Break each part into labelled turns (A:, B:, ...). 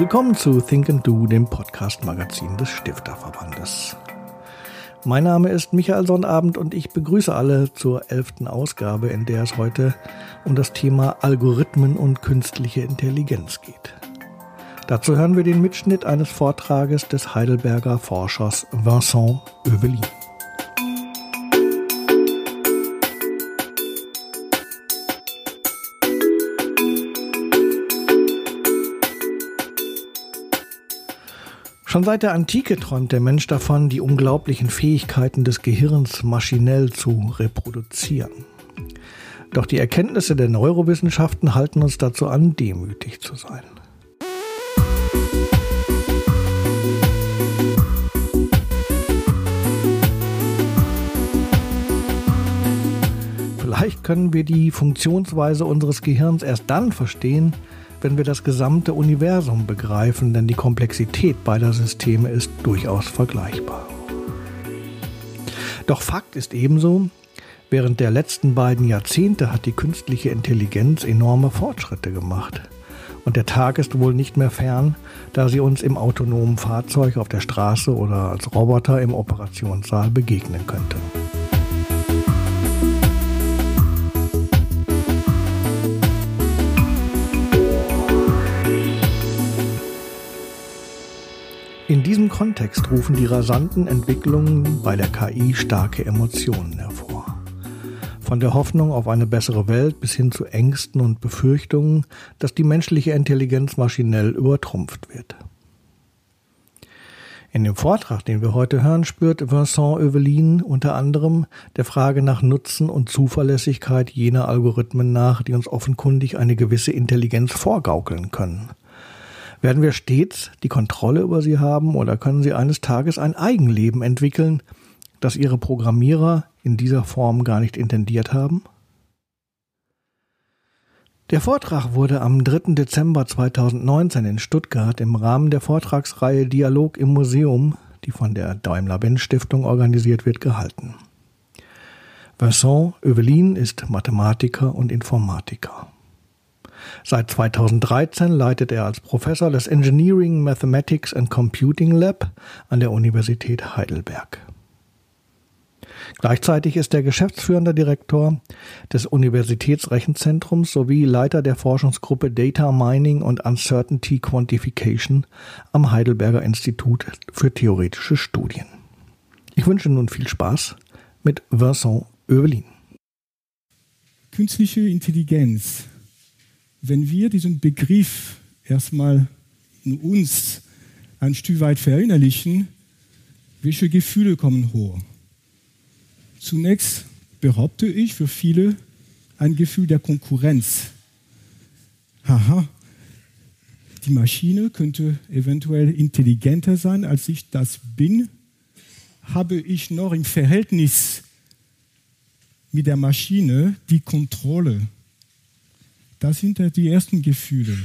A: Willkommen zu Think and Do, dem Podcast-Magazin des Stifterverbandes. Mein Name ist Michael Sonnabend und ich begrüße alle zur elften Ausgabe, in der es heute um das Thema Algorithmen und künstliche Intelligenz geht. Dazu hören wir den Mitschnitt eines Vortrages des Heidelberger Forschers Vincent Oevelin. Schon seit der Antike träumt der Mensch davon, die unglaublichen Fähigkeiten des Gehirns maschinell zu reproduzieren. Doch die Erkenntnisse der Neurowissenschaften halten uns dazu an, demütig zu sein. Vielleicht können wir die Funktionsweise unseres Gehirns erst dann verstehen, wenn wir das gesamte Universum begreifen, denn die Komplexität beider Systeme ist durchaus vergleichbar. Doch Fakt ist ebenso, während der letzten beiden Jahrzehnte hat die künstliche Intelligenz enorme Fortschritte gemacht. Und der Tag ist wohl nicht mehr fern, da sie uns im autonomen Fahrzeug auf der Straße oder als Roboter im Operationssaal begegnen könnte. In diesem Kontext rufen die rasanten Entwicklungen bei der KI starke Emotionen hervor. Von der Hoffnung auf eine bessere Welt bis hin zu Ängsten und Befürchtungen, dass die menschliche Intelligenz maschinell übertrumpft wird. In dem Vortrag, den wir heute hören, spürt Vincent Evelyn unter anderem der Frage nach Nutzen und Zuverlässigkeit jener Algorithmen nach, die uns offenkundig eine gewisse Intelligenz vorgaukeln können. Werden wir stets die Kontrolle über sie haben oder können sie eines Tages ein Eigenleben entwickeln, das ihre Programmierer in dieser Form gar nicht intendiert haben? Der Vortrag wurde am 3. Dezember 2019 in Stuttgart im Rahmen der Vortragsreihe Dialog im Museum, die von der Daimler-Benz Stiftung organisiert wird, gehalten. Vincent Evelyn ist Mathematiker und Informatiker. Seit 2013 leitet er als Professor das Engineering Mathematics and Computing Lab an der Universität Heidelberg. Gleichzeitig ist er geschäftsführender Direktor des Universitätsrechenzentrums sowie Leiter der Forschungsgruppe Data Mining und Uncertainty Quantification am Heidelberger Institut für theoretische Studien. Ich wünsche nun viel Spaß mit Vincent Oevelin.
B: Künstliche Intelligenz wenn wir diesen Begriff erstmal in uns ein Stück weit verinnerlichen, welche Gefühle kommen hoch? Zunächst behaupte ich für viele ein Gefühl der Konkurrenz. Haha, die Maschine könnte eventuell intelligenter sein, als ich das bin. Habe ich noch im Verhältnis mit der Maschine die Kontrolle? Das sind die ersten Gefühle.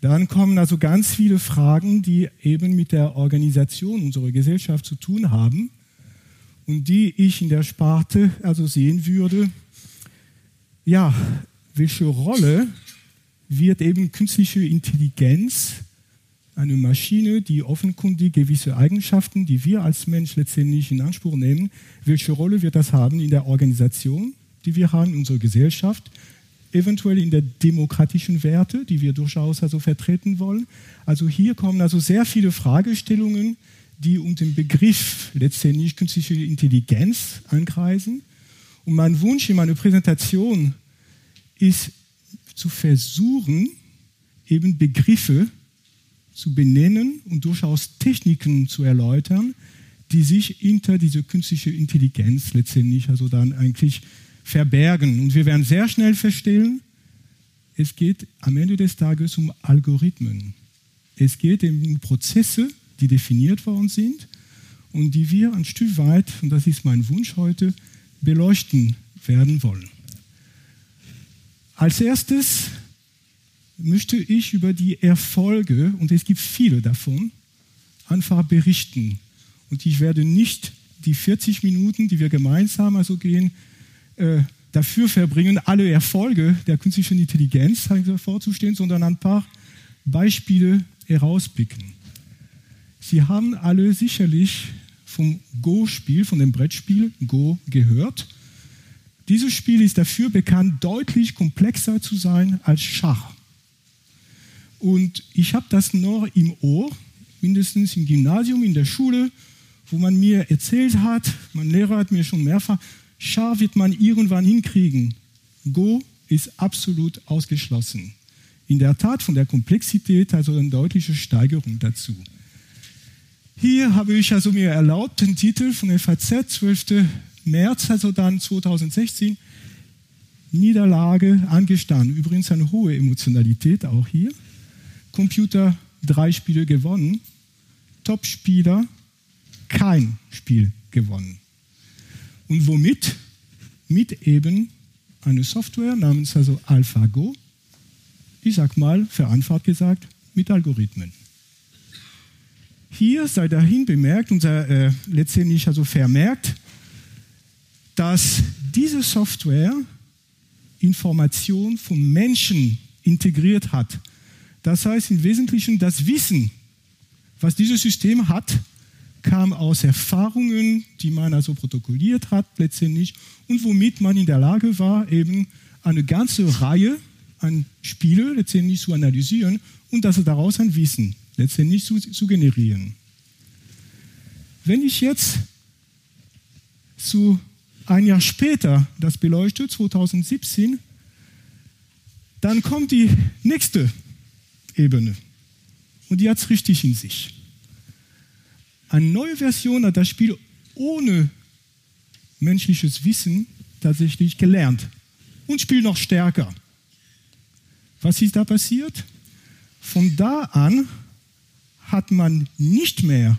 B: Dann kommen also ganz viele Fragen, die eben mit der Organisation unserer Gesellschaft zu tun haben und die ich in der Sparte also sehen würde. Ja, welche Rolle wird eben künstliche Intelligenz, eine Maschine, die offenkundig gewisse Eigenschaften, die wir als Mensch letztendlich in Anspruch nehmen, welche Rolle wird das haben in der Organisation, die wir haben, in unserer Gesellschaft? Eventuell in der demokratischen Werte, die wir durchaus also vertreten wollen. Also hier kommen also sehr viele Fragestellungen, die unter dem Begriff letztendlich künstliche Intelligenz ankreisen. Und mein Wunsch in meiner Präsentation ist zu versuchen, eben Begriffe zu benennen und durchaus Techniken zu erläutern, die sich hinter diese künstliche Intelligenz letztendlich also dann eigentlich verbergen. Und wir werden sehr schnell feststellen, es geht am Ende des Tages um Algorithmen. Es geht um Prozesse, die definiert worden sind und die wir ein Stück weit, und das ist mein Wunsch heute, beleuchten werden wollen. Als erstes möchte ich über die Erfolge, und es gibt viele davon, einfach berichten. Und ich werde nicht die 40 Minuten, die wir gemeinsam also gehen, äh, dafür verbringen, alle Erfolge der künstlichen Intelligenz vorzustellen, sondern ein paar Beispiele herauspicken. Sie haben alle sicherlich vom Go-Spiel, von dem Brettspiel Go gehört. Dieses Spiel ist dafür bekannt, deutlich komplexer zu sein als Schach. Und ich habe das noch im Ohr, mindestens im Gymnasium, in der Schule, wo man mir erzählt hat, mein Lehrer hat mir schon mehrfach, Schach wird man irgendwann hinkriegen. Go ist absolut ausgeschlossen. In der Tat von der Komplexität also eine deutliche Steigerung dazu. Hier habe ich also mir erlaubt, den Titel von FAZ, 12. März, also dann 2016, Niederlage angestanden. Übrigens eine hohe Emotionalität auch hier. Computer drei Spiele gewonnen, Top-Spieler kein Spiel gewonnen. Und womit? Mit eben einer Software namens also AlphaGo. Ich sag mal, vereinfacht gesagt, mit Algorithmen. Hier sei dahin bemerkt und äh, letztendlich also vermerkt, dass diese Software Information von Menschen integriert hat. Das heißt im Wesentlichen, das Wissen, was dieses System hat, kam aus Erfahrungen, die man also protokolliert hat letztendlich und womit man in der Lage war, eben eine ganze Reihe an Spiele letztendlich zu analysieren und also daraus ein Wissen letztendlich zu, zu generieren. Wenn ich jetzt zu ein Jahr später das beleuchte, 2017, dann kommt die nächste Ebene und die hat es richtig in sich. Eine neue Version hat das Spiel ohne menschliches Wissen tatsächlich gelernt und spielt noch stärker. Was ist da passiert? Von da an hat man nicht mehr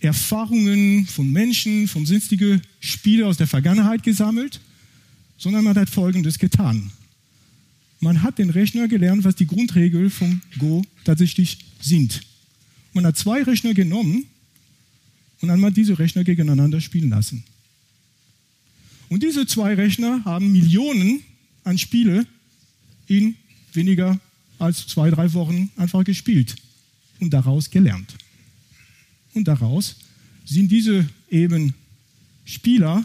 B: Erfahrungen von Menschen, von sonstigen Spielen aus der Vergangenheit gesammelt, sondern man hat Folgendes getan. Man hat den Rechner gelernt, was die Grundregeln vom Go tatsächlich sind. Man hat zwei Rechner genommen und dann mal diese Rechner gegeneinander spielen lassen. Und diese zwei Rechner haben Millionen an Spiele in weniger als zwei, drei Wochen einfach gespielt und daraus gelernt. Und daraus sind diese eben Spieler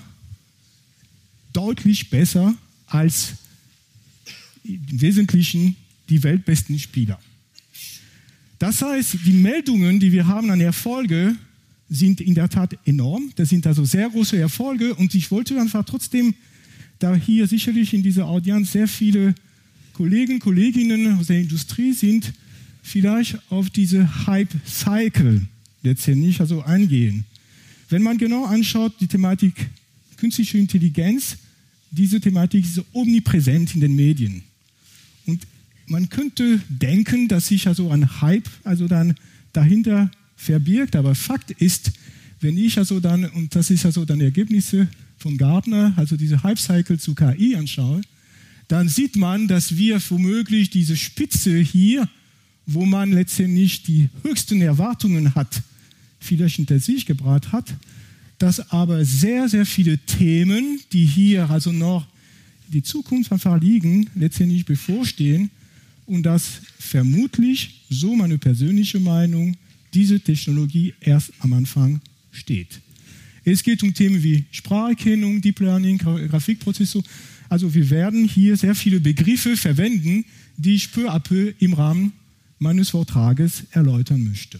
B: deutlich besser als im Wesentlichen die weltbesten Spieler. Das heißt, die Meldungen, die wir haben an Erfolge, sind in der Tat enorm. Das sind also sehr große Erfolge und ich wollte einfach trotzdem, da hier sicherlich in dieser Audienz sehr viele Kollegen, Kolleginnen aus der Industrie sind, vielleicht auf diese Hype-Cycle letztendlich also eingehen. Wenn man genau anschaut, die Thematik künstliche Intelligenz, diese Thematik ist omnipräsent in den Medien. Man könnte denken, dass sich also ein Hype also dann dahinter verbirgt, aber Fakt ist, wenn ich also dann, und das ist also dann Ergebnisse von Gartner, also diese Hype-Cycle zu KI anschaue, dann sieht man, dass wir womöglich diese Spitze hier, wo man letztendlich die höchsten Erwartungen hat, vielleicht hinter sich gebracht hat, dass aber sehr, sehr viele Themen, die hier also noch die Zukunft einfach liegen, letztendlich bevorstehen und dass vermutlich, so meine persönliche Meinung, diese Technologie erst am Anfang steht. Es geht um Themen wie Spracherkennung, Deep Learning, Grafikprozessor. Also wir werden hier sehr viele Begriffe verwenden, die ich peu à peu im Rahmen meines Vortrages erläutern möchte.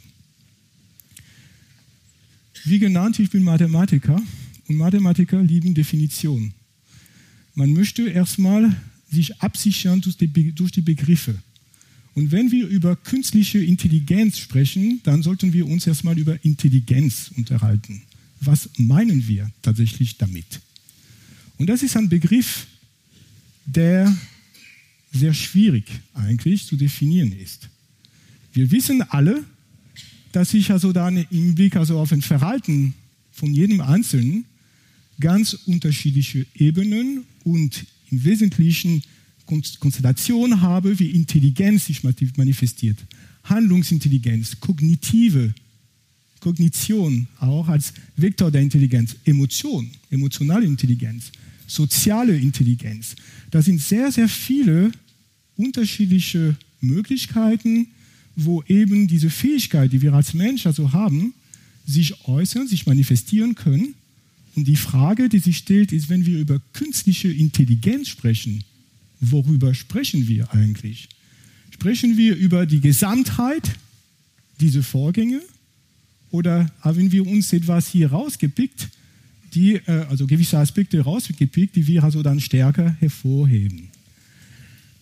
B: Wie genannt, ich bin Mathematiker und Mathematiker lieben Definitionen. Man möchte erstmal sich absichern durch die, durch die Begriffe. Und wenn wir über künstliche Intelligenz sprechen, dann sollten wir uns erstmal über Intelligenz unterhalten. Was meinen wir tatsächlich damit? Und das ist ein Begriff, der sehr schwierig eigentlich zu definieren ist. Wir wissen alle, dass sich also dann im Blick also auf ein Verhalten von jedem Einzelnen ganz unterschiedliche Ebenen und im Wesentlichen Konstellationen habe, wie Intelligenz sich manifestiert. Handlungsintelligenz, kognitive Kognition auch als Vektor der Intelligenz, Emotion, emotionale Intelligenz, soziale Intelligenz. Das sind sehr, sehr viele unterschiedliche Möglichkeiten, wo eben diese Fähigkeit, die wir als Mensch also haben, sich äußern, sich manifestieren können. Und die Frage, die sich stellt, ist, wenn wir über künstliche Intelligenz sprechen, worüber sprechen wir eigentlich? Sprechen wir über die Gesamtheit dieser Vorgänge oder haben wir uns etwas hier rausgepickt, die, äh, also gewisse Aspekte rausgepickt, die wir also dann stärker hervorheben?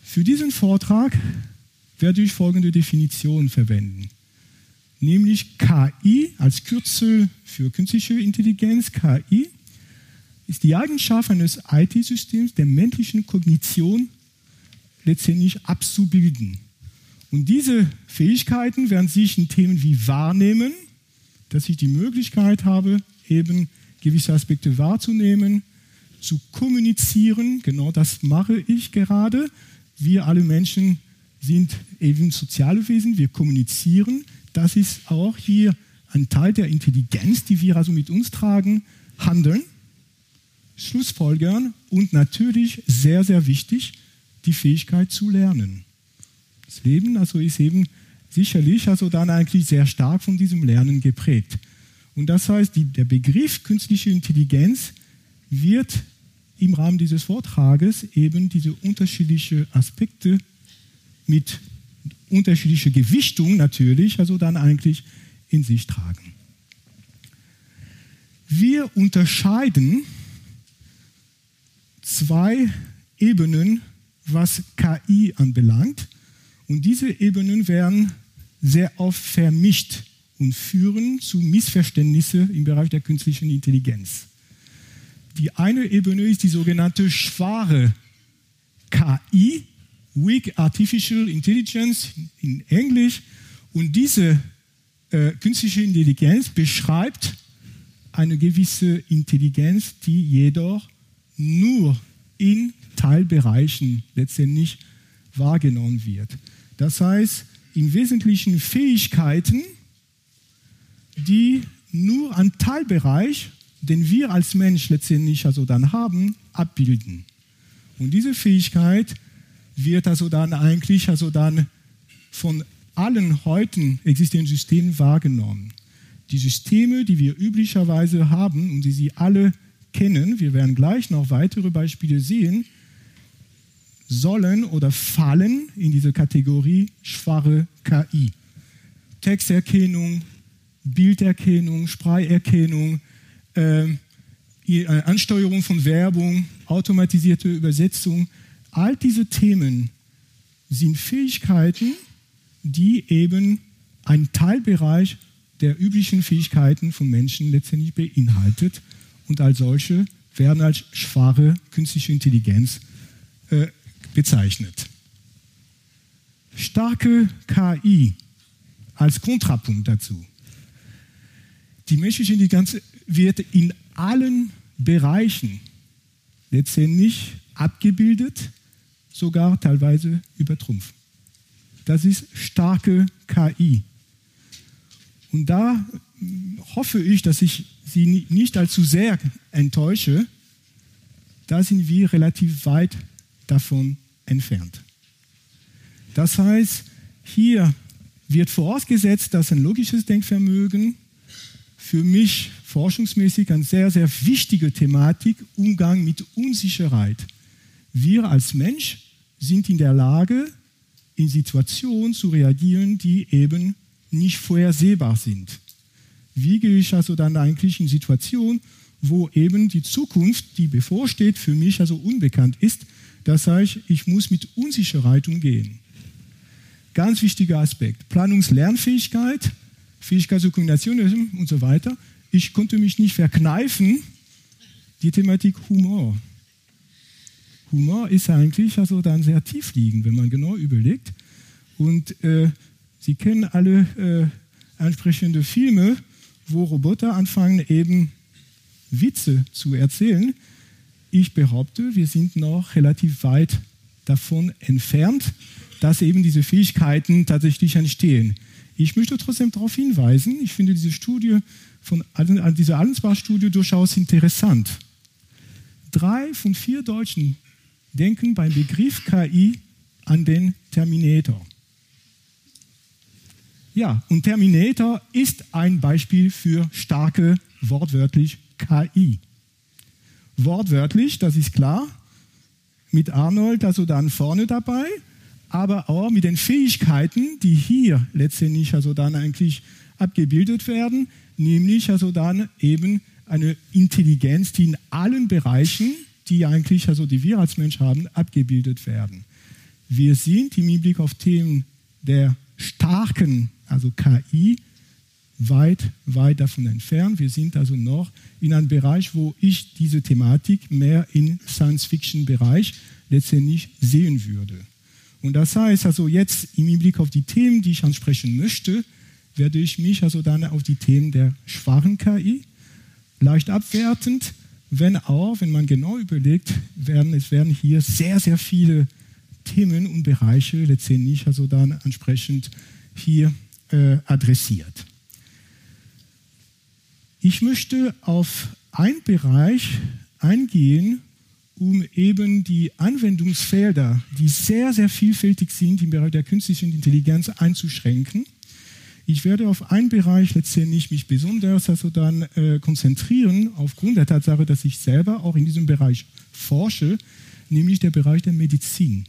B: Für diesen Vortrag werde ich folgende Definition verwenden, nämlich KI als Kürzel für künstliche Intelligenz. KI ist die Eigenschaft eines IT-Systems der menschlichen Kognition letztendlich abzubilden. Und diese Fähigkeiten werden sich in Themen wie Wahrnehmen, dass ich die Möglichkeit habe, eben gewisse Aspekte wahrzunehmen, zu kommunizieren, genau das mache ich gerade. Wir alle Menschen sind eben soziale Wesen, wir kommunizieren. Das ist auch hier ein Teil der Intelligenz, die wir also mit uns tragen, handeln, Schlussfolgern und natürlich sehr, sehr wichtig, die Fähigkeit zu lernen. Das Leben also ist eben sicherlich also dann eigentlich sehr stark von diesem Lernen geprägt. Und das heißt, die, der Begriff künstliche Intelligenz wird im Rahmen dieses Vortrages eben diese unterschiedlichen Aspekte mit unterschiedlicher Gewichtung natürlich, also dann eigentlich in sich tragen. Wir unterscheiden zwei Ebenen, was KI anbelangt. Und diese Ebenen werden sehr oft vermischt und führen zu Missverständnissen im Bereich der künstlichen Intelligenz. Die eine Ebene ist die sogenannte schwache KI, Weak Artificial Intelligence in Englisch. Und diese äh, künstliche Intelligenz beschreibt eine gewisse Intelligenz, die jedoch nur in Teilbereichen letztendlich wahrgenommen wird. Das heißt, im Wesentlichen Fähigkeiten, die nur einen Teilbereich, den wir als Mensch letztendlich also dann haben, abbilden. Und diese Fähigkeit wird also dann eigentlich also dann von allen heute existierenden Systemen wahrgenommen. Die Systeme, die wir üblicherweise haben und die Sie alle kennen, wir werden gleich noch weitere Beispiele sehen, sollen oder fallen in diese Kategorie schwache KI. Texterkennung, Bilderkennung, Spracherkennung, ähm, äh, Ansteuerung von Werbung, automatisierte Übersetzung, All diese Themen sind Fähigkeiten, die eben einen Teilbereich der üblichen Fähigkeiten von Menschen letztendlich beinhaltet und als solche werden als schwache künstliche Intelligenz äh, bezeichnet. Starke KI als Kontrapunkt dazu. Die menschliche Intelligenz wird in allen Bereichen letztendlich abgebildet sogar teilweise übertrumpfen. Das ist starke KI. Und da hoffe ich, dass ich Sie nicht allzu sehr enttäusche. Da sind wir relativ weit davon entfernt. Das heißt, hier wird vorausgesetzt, dass ein logisches Denkvermögen für mich forschungsmäßig eine sehr, sehr wichtige Thematik, Umgang mit Unsicherheit. Wir als Mensch sind in der Lage, in Situationen zu reagieren, die eben nicht vorhersehbar sind. Wie gehe ich also dann eigentlich in Situationen, wo eben die Zukunft, die bevorsteht, für mich also unbekannt ist? Das heißt, ich muss mit Unsicherheit umgehen. Ganz wichtiger Aspekt. Planungslernfähigkeit, Fähigkeit zur Kombination und so weiter. Ich konnte mich nicht verkneifen, die Thematik Humor. Humor ist eigentlich also dann sehr tief liegend, wenn man genau überlegt. Und äh, Sie kennen alle äh, entsprechende Filme, wo Roboter anfangen eben Witze zu erzählen. Ich behaupte, wir sind noch relativ weit davon entfernt, dass eben diese Fähigkeiten tatsächlich entstehen. Ich möchte trotzdem darauf hinweisen, ich finde diese Studie von diese Allensbach-Studie durchaus interessant. Drei von vier Deutschen denken beim Begriff KI an den Terminator. Ja, und Terminator ist ein Beispiel für starke, wortwörtlich KI. Wortwörtlich, das ist klar, mit Arnold also dann vorne dabei, aber auch mit den Fähigkeiten, die hier letztendlich also dann eigentlich abgebildet werden, nämlich also dann eben eine Intelligenz, die in allen Bereichen, die eigentlich also die wir als Mensch haben, abgebildet werden. Wir sind im Hinblick auf Themen der starken, also KI, weit, weit davon entfernt. Wir sind also noch in einem Bereich, wo ich diese Thematik mehr im Science-Fiction-Bereich letztendlich sehen würde. Und das heißt also jetzt im Hinblick auf die Themen, die ich ansprechen möchte, werde ich mich also dann auf die Themen der schwachen KI leicht abwertend, wenn auch, wenn man genau überlegt, werden, es werden hier sehr, sehr viele Themen und Bereiche letztendlich also dann entsprechend hier äh, adressiert. Ich möchte auf einen Bereich eingehen, um eben die Anwendungsfelder, die sehr, sehr vielfältig sind im Bereich der künstlichen Intelligenz einzuschränken. Ich werde auf einen Bereich letztendlich mich besonders also dann äh, konzentrieren, aufgrund der Tatsache, dass ich selber auch in diesem Bereich forsche, nämlich der Bereich der Medizin.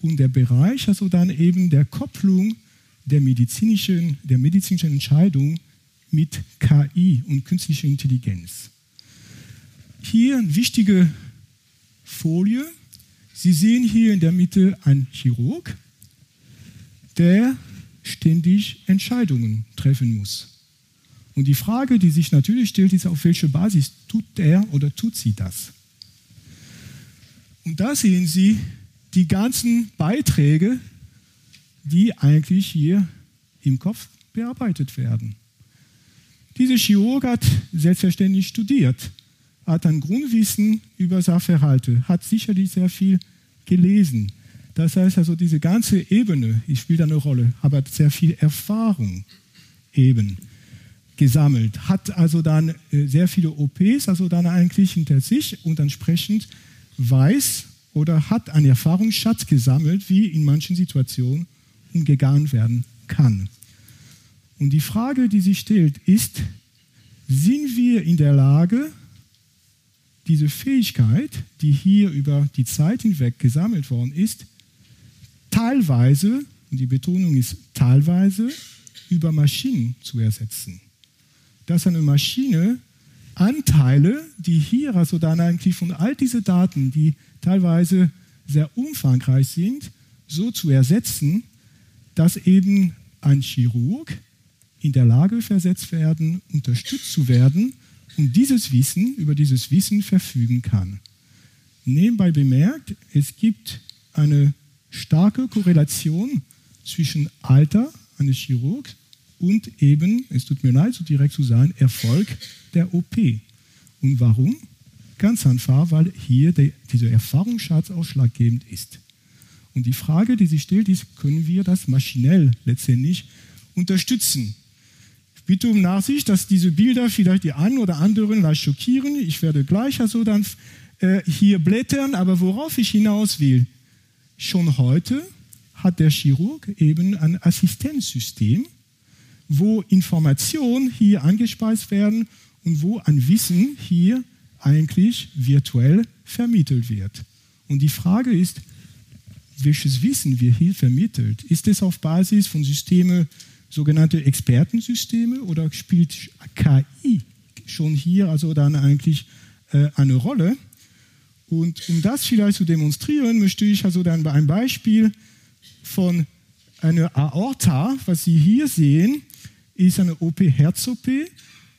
B: Und der Bereich also dann eben der Kopplung der medizinischen, der medizinischen Entscheidung mit KI und künstlicher Intelligenz. Hier eine wichtige Folie. Sie sehen hier in der Mitte einen Chirurg, der ständig Entscheidungen treffen muss. Und die Frage, die sich natürlich stellt, ist, auf welche Basis tut er oder tut sie das? Und da sehen Sie die ganzen Beiträge, die eigentlich hier im Kopf bearbeitet werden. Dieser Chirurg hat selbstverständlich studiert, hat ein Grundwissen über Sachverhalte, hat sicherlich sehr viel gelesen. Das heißt also, diese ganze Ebene, ich spiele da eine Rolle, hat sehr viel Erfahrung eben gesammelt, hat also dann äh, sehr viele OPs, also dann eigentlich hinter sich und entsprechend weiß oder hat einen Erfahrungsschatz gesammelt, wie in manchen Situationen umgegangen werden kann. Und die Frage, die sich stellt, ist, sind wir in der Lage, diese Fähigkeit, die hier über die Zeit hinweg gesammelt worden ist, teilweise, und die Betonung ist teilweise, über Maschinen zu ersetzen. Dass eine Maschine Anteile, die hier also dann eigentlich von all diesen Daten, die teilweise sehr umfangreich sind, so zu ersetzen, dass eben ein Chirurg in der Lage versetzt werden, unterstützt zu werden und dieses Wissen, über dieses Wissen verfügen kann. Nebenbei bemerkt, es gibt eine starke Korrelation zwischen Alter eines Chirurgs und eben, es tut mir leid, so direkt zu sagen, Erfolg der OP. Und warum? Ganz einfach, weil hier der, dieser Erfahrungsschatz ausschlaggebend ist. Und die Frage, die sich stellt, ist, können wir das maschinell letztendlich unterstützen? Ich bitte um Nachsicht, dass diese Bilder vielleicht die einen oder anderen leicht schockieren. Ich werde gleich also dann äh, hier blättern, aber worauf ich hinaus will, schon heute hat der Chirurg eben ein Assistenzsystem, wo Informationen hier angespeist werden und wo ein Wissen hier eigentlich virtuell vermittelt wird. Und die Frage ist, welches Wissen wird hier vermittelt? Ist es auf Basis von Systemen, sogenannte Expertensysteme, oder spielt KI schon hier also dann eigentlich äh, eine Rolle? Und um das vielleicht zu demonstrieren, möchte ich also dann einem Beispiel von einer Aorta, was Sie hier sehen, ist eine OP Herz-OP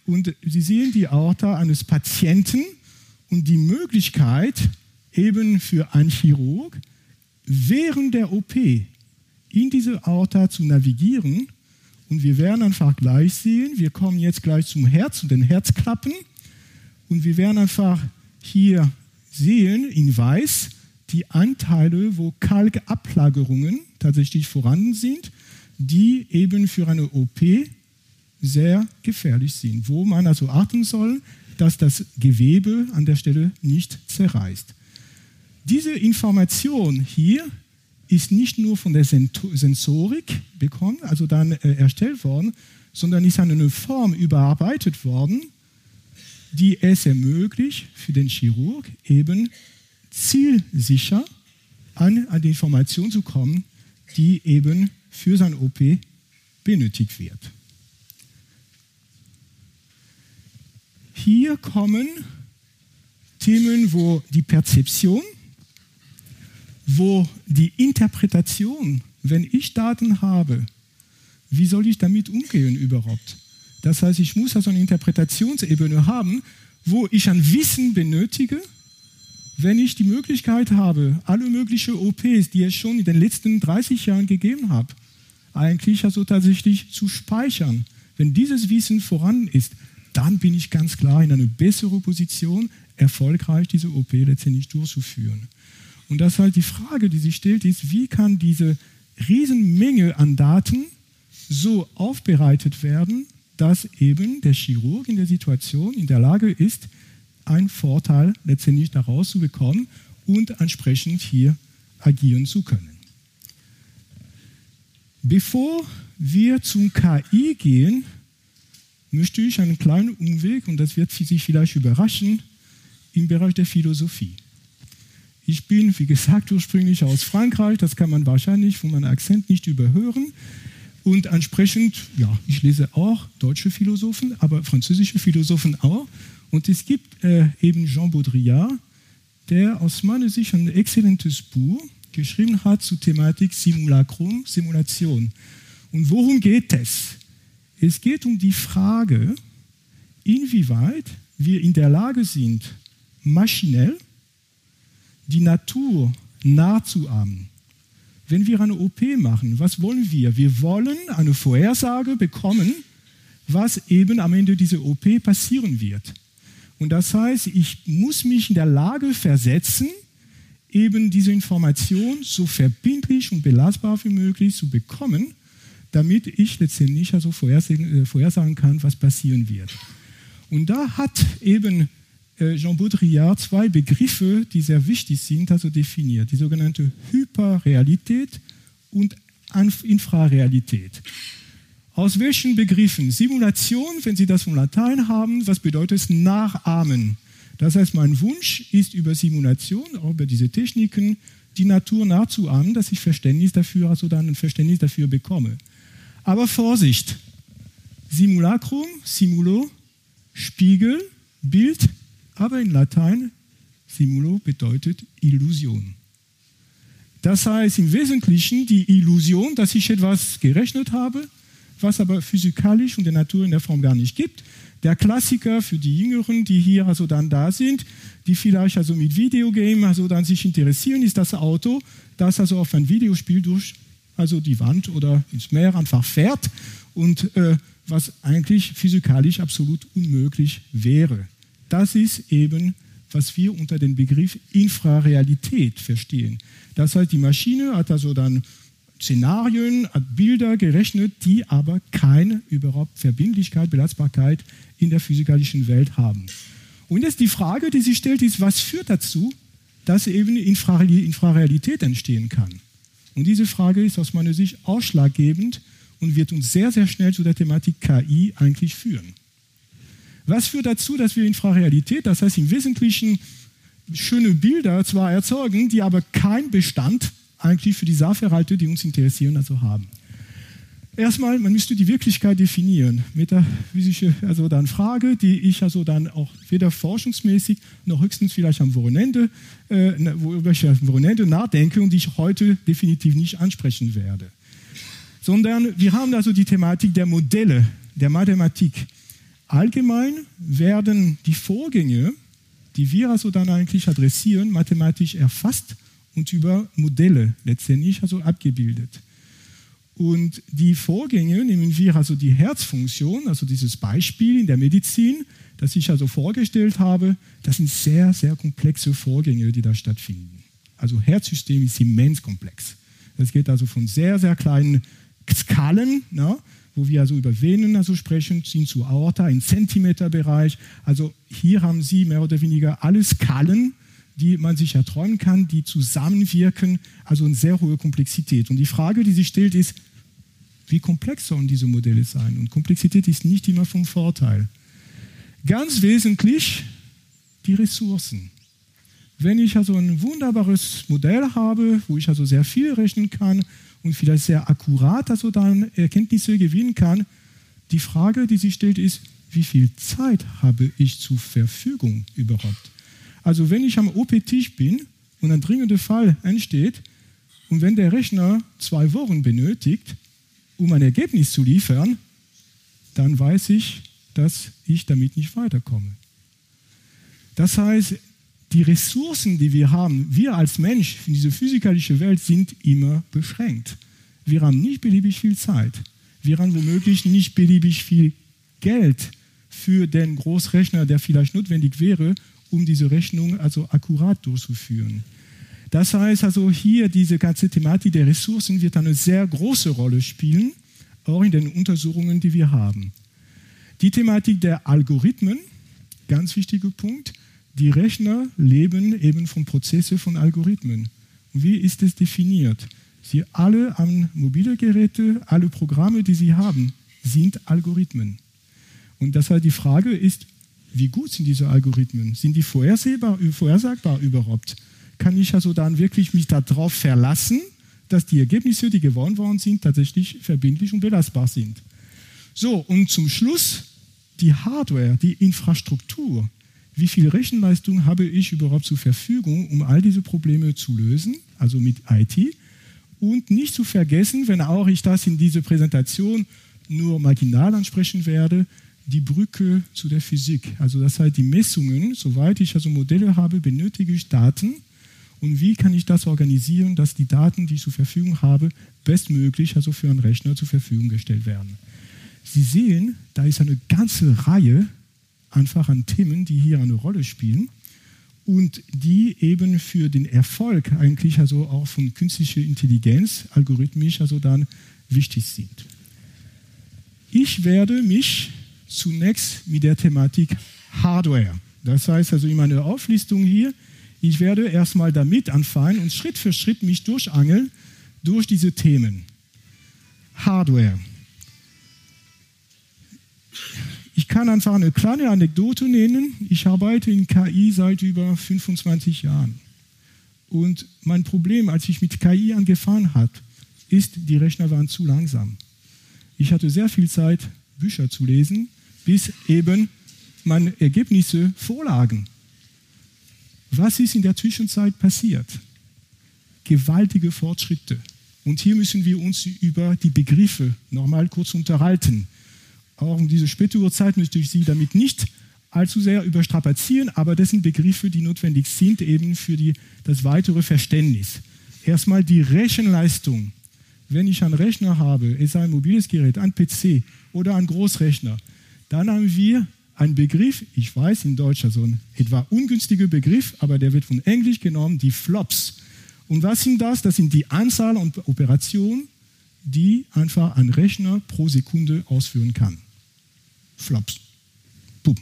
B: und Sie sehen die Aorta eines Patienten und die Möglichkeit eben für einen Chirurg während der OP in diese Aorta zu navigieren. Und wir werden einfach gleich sehen, wir kommen jetzt gleich zum Herz und den Herzklappen. Und wir werden einfach hier sehen in weiß die Anteile, wo Kalkablagerungen tatsächlich vorhanden sind, die eben für eine OP sehr gefährlich sind, wo man also achten soll, dass das Gewebe an der Stelle nicht zerreißt. Diese Information hier ist nicht nur von der Sensorik bekommen, also dann äh, erstellt worden, sondern ist an eine Form überarbeitet worden, die es ermöglicht, für den Chirurg eben zielsicher an, an die Information zu kommen, die eben für sein OP benötigt wird. Hier kommen Themen, wo die Perzeption, wo die Interpretation, wenn ich Daten habe, wie soll ich damit umgehen überhaupt? Das heißt, ich muss also eine Interpretationsebene haben, wo ich ein Wissen benötige, wenn ich die Möglichkeit habe, alle möglichen OPs, die es schon in den letzten 30 Jahren gegeben hat, eigentlich also tatsächlich zu speichern. Wenn dieses Wissen vorhanden ist, dann bin ich ganz klar in einer besseren Position, erfolgreich diese OP letztendlich durchzuführen. Und das halt die Frage, die sich stellt, ist, wie kann diese Riesenmenge an Daten so aufbereitet werden, dass eben der Chirurg in der Situation in der Lage ist, einen Vorteil letztendlich daraus zu bekommen und entsprechend hier agieren zu können. Bevor wir zum KI gehen, möchte ich einen kleinen Umweg, und das wird Sie vielleicht überraschen, im Bereich der Philosophie. Ich bin, wie gesagt, ursprünglich aus Frankreich, das kann man wahrscheinlich von meinem Akzent nicht überhören. Und entsprechend, ja, ich lese auch deutsche Philosophen, aber französische Philosophen auch. Und es gibt äh, eben Jean Baudrillard, der aus meiner Sicht ein exzellentes Buch geschrieben hat zur Thematik Simulacrum, Simulation. Und worum geht es? Es geht um die Frage, inwieweit wir in der Lage sind, maschinell die Natur nachzuahmen. Wenn wir eine OP machen, was wollen wir? Wir wollen eine Vorhersage bekommen, was eben am Ende dieser OP passieren wird. Und das heißt, ich muss mich in der Lage versetzen, eben diese Information so verbindlich und belastbar wie möglich zu bekommen, damit ich letztendlich also vorhersagen, äh, vorhersagen kann, was passieren wird. Und da hat eben Jean Baudrillard zwei Begriffe, die sehr wichtig sind, also definiert. Die sogenannte Hyperrealität und Infrarealität. Aus welchen Begriffen? Simulation, wenn Sie das vom Latein haben, was bedeutet? Nachahmen. Das heißt, mein Wunsch ist über Simulation, über diese Techniken, die Natur nachzuahmen, dass ich Verständnis dafür, also dann ein Verständnis dafür bekomme. Aber Vorsicht! Simulacrum, Simulo, Spiegel, Bild, aber in Latein Simulo bedeutet Illusion. Das heißt im Wesentlichen die Illusion, dass ich etwas gerechnet habe, was aber physikalisch und der Natur in der Form gar nicht gibt. Der Klassiker für die Jüngeren, die hier also dann da sind, die vielleicht also mit Videogame also dann sich interessieren, ist das Auto, das also auf ein Videospiel durch also die Wand oder ins Meer einfach fährt und äh, was eigentlich physikalisch absolut unmöglich wäre. Das ist eben, was wir unter dem Begriff Infrarealität verstehen. Das heißt, die Maschine hat also dann Szenarien, hat Bilder gerechnet, die aber keine überhaupt Verbindlichkeit, Belastbarkeit in der physikalischen Welt haben. Und jetzt die Frage, die sich stellt, ist, was führt dazu, dass eben Infrarealität entstehen kann? Und diese Frage ist aus meiner Sicht ausschlaggebend und wird uns sehr, sehr schnell zu der Thematik KI eigentlich führen. Was führt dazu, dass wir Infrarealität, das heißt im Wesentlichen schöne Bilder zwar erzeugen, die aber keinen Bestand eigentlich für die Sachverhalte, die uns interessieren, also haben? Erstmal, man müsste die Wirklichkeit definieren. Metaphysische, also dann Frage, die ich also dann auch weder forschungsmäßig noch höchstens vielleicht am Wochenende, äh, worüber ich am Wochenende nachdenke und die ich heute definitiv nicht ansprechen werde. Sondern wir haben also die Thematik der Modelle, der Mathematik. Allgemein werden die Vorgänge, die wir also dann eigentlich adressieren, mathematisch erfasst und über Modelle letztendlich also abgebildet. Und die Vorgänge, nehmen wir also die Herzfunktion, also dieses Beispiel in der Medizin, das ich also vorgestellt habe, das sind sehr, sehr komplexe Vorgänge, die da stattfinden. Also Herzsystem ist immens komplex. Das geht also von sehr, sehr kleinen Skalen, ne, wo wir also über Venen also sprechen, sind zu Aorta im Zentimeterbereich. Also hier haben Sie mehr oder weniger alle Skalen, die man sich erträumen kann, die zusammenwirken, also eine sehr hohe Komplexität. Und die Frage, die sich stellt, ist, wie komplex sollen diese Modelle sein? Und Komplexität ist nicht immer vom Vorteil. Ganz wesentlich die Ressourcen. Wenn ich also ein wunderbares Modell habe, wo ich also sehr viel rechnen kann und vielleicht sehr akkurat also dann Erkenntnisse gewinnen kann, die Frage, die sich stellt, ist, wie viel Zeit habe ich zur Verfügung überhaupt? Also wenn ich am OP-Tisch bin und ein dringender Fall entsteht und wenn der Rechner zwei Wochen benötigt, um ein Ergebnis zu liefern, dann weiß ich, dass ich damit nicht weiterkomme. Das heißt, die Ressourcen, die wir haben, wir als Mensch in dieser physikalischen Welt sind immer beschränkt. Wir haben nicht beliebig viel Zeit. Wir haben womöglich nicht beliebig viel Geld für den Großrechner, der vielleicht notwendig wäre, um diese Rechnung also akkurat durchzuführen. Das heißt also hier diese ganze Thematik der Ressourcen wird eine sehr große Rolle spielen, auch in den Untersuchungen, die wir haben. Die Thematik der Algorithmen, ganz wichtiger Punkt. Die Rechner leben eben von Prozessen von Algorithmen. wie ist es definiert? Sie alle an mobile Geräte, alle Programme, die sie haben, sind Algorithmen. Und deshalb die Frage ist, wie gut sind diese Algorithmen? Sind die vorhersehbar, vorhersagbar überhaupt? Kann ich also dann wirklich mich darauf verlassen, dass die Ergebnisse, die gewonnen worden sind, tatsächlich verbindlich und belastbar sind? So, und zum Schluss die Hardware, die Infrastruktur. Wie viel Rechenleistung habe ich überhaupt zur Verfügung, um all diese Probleme zu lösen, also mit IT? Und nicht zu vergessen, wenn auch ich das in dieser Präsentation nur marginal ansprechen werde, die Brücke zu der Physik. Also das heißt, die Messungen, soweit ich also Modelle habe, benötige ich Daten. Und wie kann ich das organisieren, dass die Daten, die ich zur Verfügung habe, bestmöglich also für einen Rechner zur Verfügung gestellt werden? Sie sehen, da ist eine ganze Reihe einfach an Themen, die hier eine Rolle spielen und die eben für den Erfolg eigentlich also auch von künstlicher Intelligenz algorithmisch also dann wichtig sind. Ich werde mich zunächst mit der Thematik Hardware. Das heißt also in meiner Auflistung hier, ich werde erstmal damit anfangen und Schritt für Schritt mich durchangeln durch diese Themen. Hardware. Ich kann einfach eine kleine Anekdote nennen. Ich arbeite in KI seit über 25 Jahren. Und mein Problem, als ich mit KI angefangen habe, ist, die Rechner waren zu langsam. Ich hatte sehr viel Zeit, Bücher zu lesen bis eben meine Ergebnisse vorlagen. Was ist in der Zwischenzeit passiert? Gewaltige Fortschritte. Und hier müssen wir uns über die Begriffe nochmal kurz unterhalten. Auch um diese späte Uhrzeit möchte ich Sie damit nicht allzu sehr überstrapazieren, aber das sind Begriffe, die notwendig sind eben für die, das weitere Verständnis. Erstmal die Rechenleistung. Wenn ich einen Rechner habe, es sei ein mobiles Gerät, ein PC oder ein Großrechner, dann haben wir einen Begriff, ich weiß in Deutsch also ein etwa ungünstiger Begriff, aber der wird von Englisch genommen, die Flops. Und was sind das? Das sind die Anzahl an Operationen, die einfach ein Rechner pro Sekunde ausführen kann. Flops. Puh.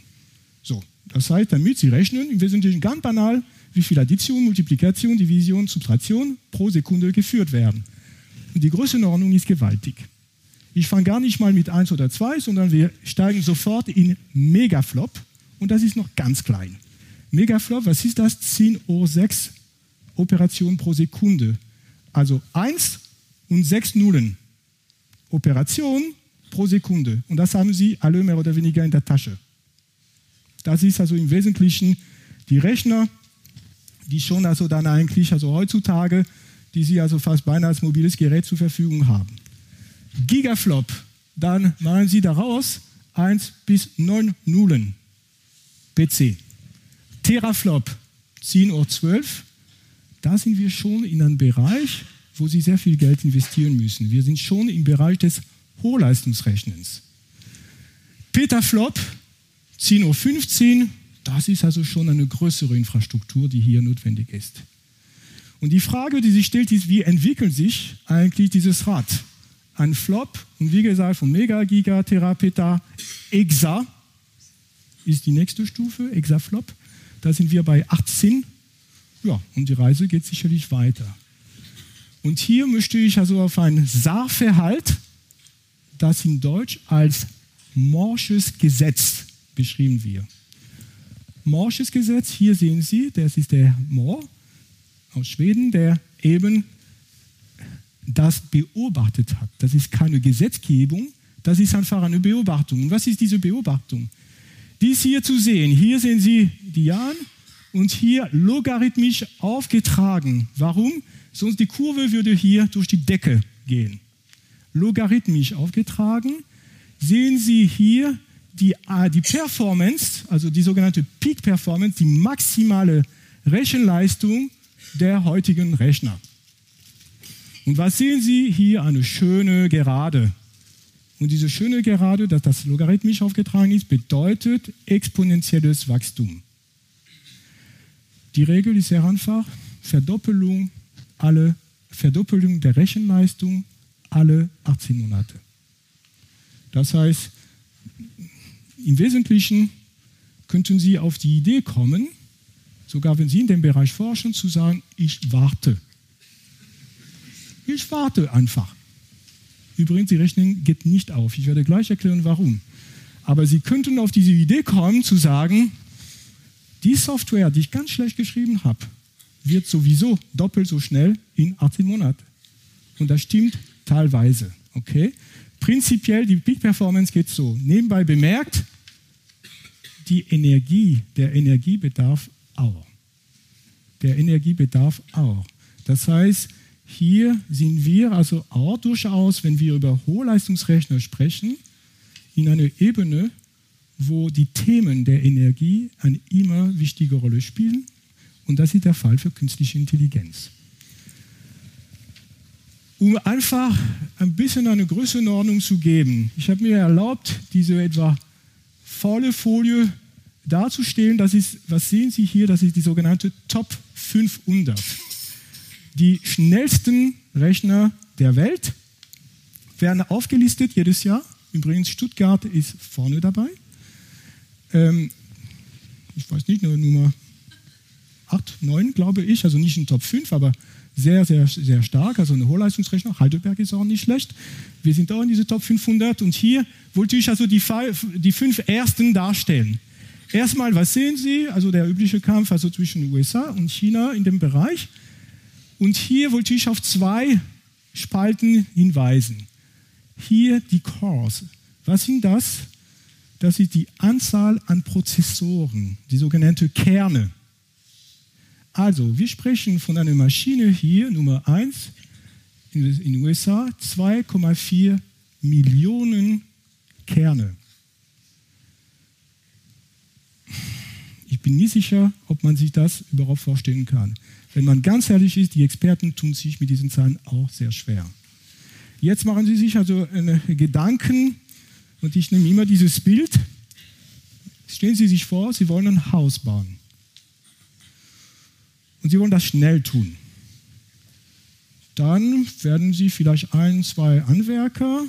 B: So, das heißt, damit Sie rechnen, im Wesentlichen ganz banal, wie viel Addition, Multiplikation, Division, Subtraktion pro Sekunde geführt werden. Und die Größenordnung ist gewaltig. Ich fange gar nicht mal mit 1 oder 2, sondern wir steigen sofort in Megaflop und das ist noch ganz klein. Megaflop, was ist das? 10 Uhr 6 Operationen pro Sekunde. Also 1 und 6 Nullen. Operationen pro Sekunde. Und das haben Sie alle mehr oder weniger in der Tasche. Das ist also im Wesentlichen die Rechner, die schon also dann eigentlich, also heutzutage, die Sie also fast beinahe als mobiles Gerät zur Verfügung haben. Gigaflop, dann machen Sie daraus 1 bis 9 Nullen. PC. Teraflop, 10 Uhr 12. Da sind wir schon in einem Bereich, wo Sie sehr viel Geld investieren müssen. Wir sind schon im Bereich des Hochleistungsrechnens. Petaflop, 10.15 Uhr, das ist also schon eine größere Infrastruktur, die hier notwendig ist. Und die Frage, die sich stellt, ist, wie entwickelt sich eigentlich dieses Rad? Ein Flop, und wie gesagt, von Mega, Giga, Terapeta, Exa ist die nächste Stufe, Exaflop. Da sind wir bei 18 Ja, und die Reise geht sicherlich weiter. Und hier möchte ich also auf ein Sachverhalt, das in Deutsch als morsches Gesetz beschrieben wird. Morsches Gesetz, hier sehen Sie, das ist der Mohr aus Schweden, der eben das beobachtet hat. Das ist keine Gesetzgebung, das ist einfach eine Beobachtung. Und was ist diese Beobachtung? Dies hier zu sehen, hier sehen Sie die Jahren und hier logarithmisch aufgetragen. Warum? Sonst die Kurve würde hier durch die Decke gehen. Logarithmisch aufgetragen. Sehen Sie hier die, die Performance, also die sogenannte Peak Performance, die maximale Rechenleistung der heutigen Rechner. Und was sehen Sie hier? Eine schöne Gerade. Und diese schöne Gerade, dass das logarithmisch aufgetragen ist, bedeutet exponentielles Wachstum. Die Regel ist sehr einfach. Verdoppelung, alle, Verdoppelung der Rechenleistung alle 18 Monate. Das heißt, im Wesentlichen könnten Sie auf die Idee kommen, sogar wenn Sie in dem Bereich forschen, zu sagen, ich warte. Ich warte einfach. Übrigens, die Rechnung geht nicht auf. Ich werde gleich erklären, warum. Aber Sie könnten auf diese Idee kommen, zu sagen, die Software, die ich ganz schlecht geschrieben habe, wird sowieso doppelt so schnell in 18 Monaten. Und das stimmt teilweise. Okay? Prinzipiell, die Peak Performance geht so. Nebenbei bemerkt, die Energie, der Energiebedarf auch. Der Energiebedarf auch. Das heißt, hier sind wir also auch durchaus, wenn wir über Hochleistungsrechner sprechen, in einer Ebene, wo die Themen der Energie eine immer wichtige Rolle spielen. Und das ist der Fall für künstliche Intelligenz. Um einfach ein bisschen eine Größenordnung zu geben, ich habe mir erlaubt, diese etwa volle Folie darzustellen. Das ist, was sehen Sie hier? Das ist die sogenannte Top 500. Die schnellsten Rechner der Welt werden aufgelistet jedes Jahr. Übrigens, Stuttgart ist vorne dabei. Ähm, ich weiß nicht, Nummer 8, 9, glaube ich, also nicht in Top 5, aber sehr, sehr, sehr stark, also eine Hochleistungsrechner. Heidelberg ist auch nicht schlecht. Wir sind auch in diese Top 500 und hier wollte ich also die, die fünf ersten darstellen. Erstmal, was sehen Sie? Also der übliche Kampf also zwischen USA und China in dem Bereich. Und hier wollte ich auf zwei Spalten hinweisen. Hier die Cores. Was sind das? Das ist die Anzahl an Prozessoren, die sogenannte Kerne. Also, wir sprechen von einer Maschine hier, Nummer 1, in den USA, 2,4 Millionen Kerne. Ich bin nicht sicher, ob man sich das überhaupt vorstellen kann. Wenn man ganz ehrlich ist, die Experten tun sich mit diesen Zahlen auch sehr schwer. Jetzt machen Sie sich also Gedanken, und ich nehme immer dieses Bild. Stellen Sie sich vor, Sie wollen ein Haus bauen. Und Sie wollen das schnell tun. Dann werden Sie vielleicht ein, zwei Anwerker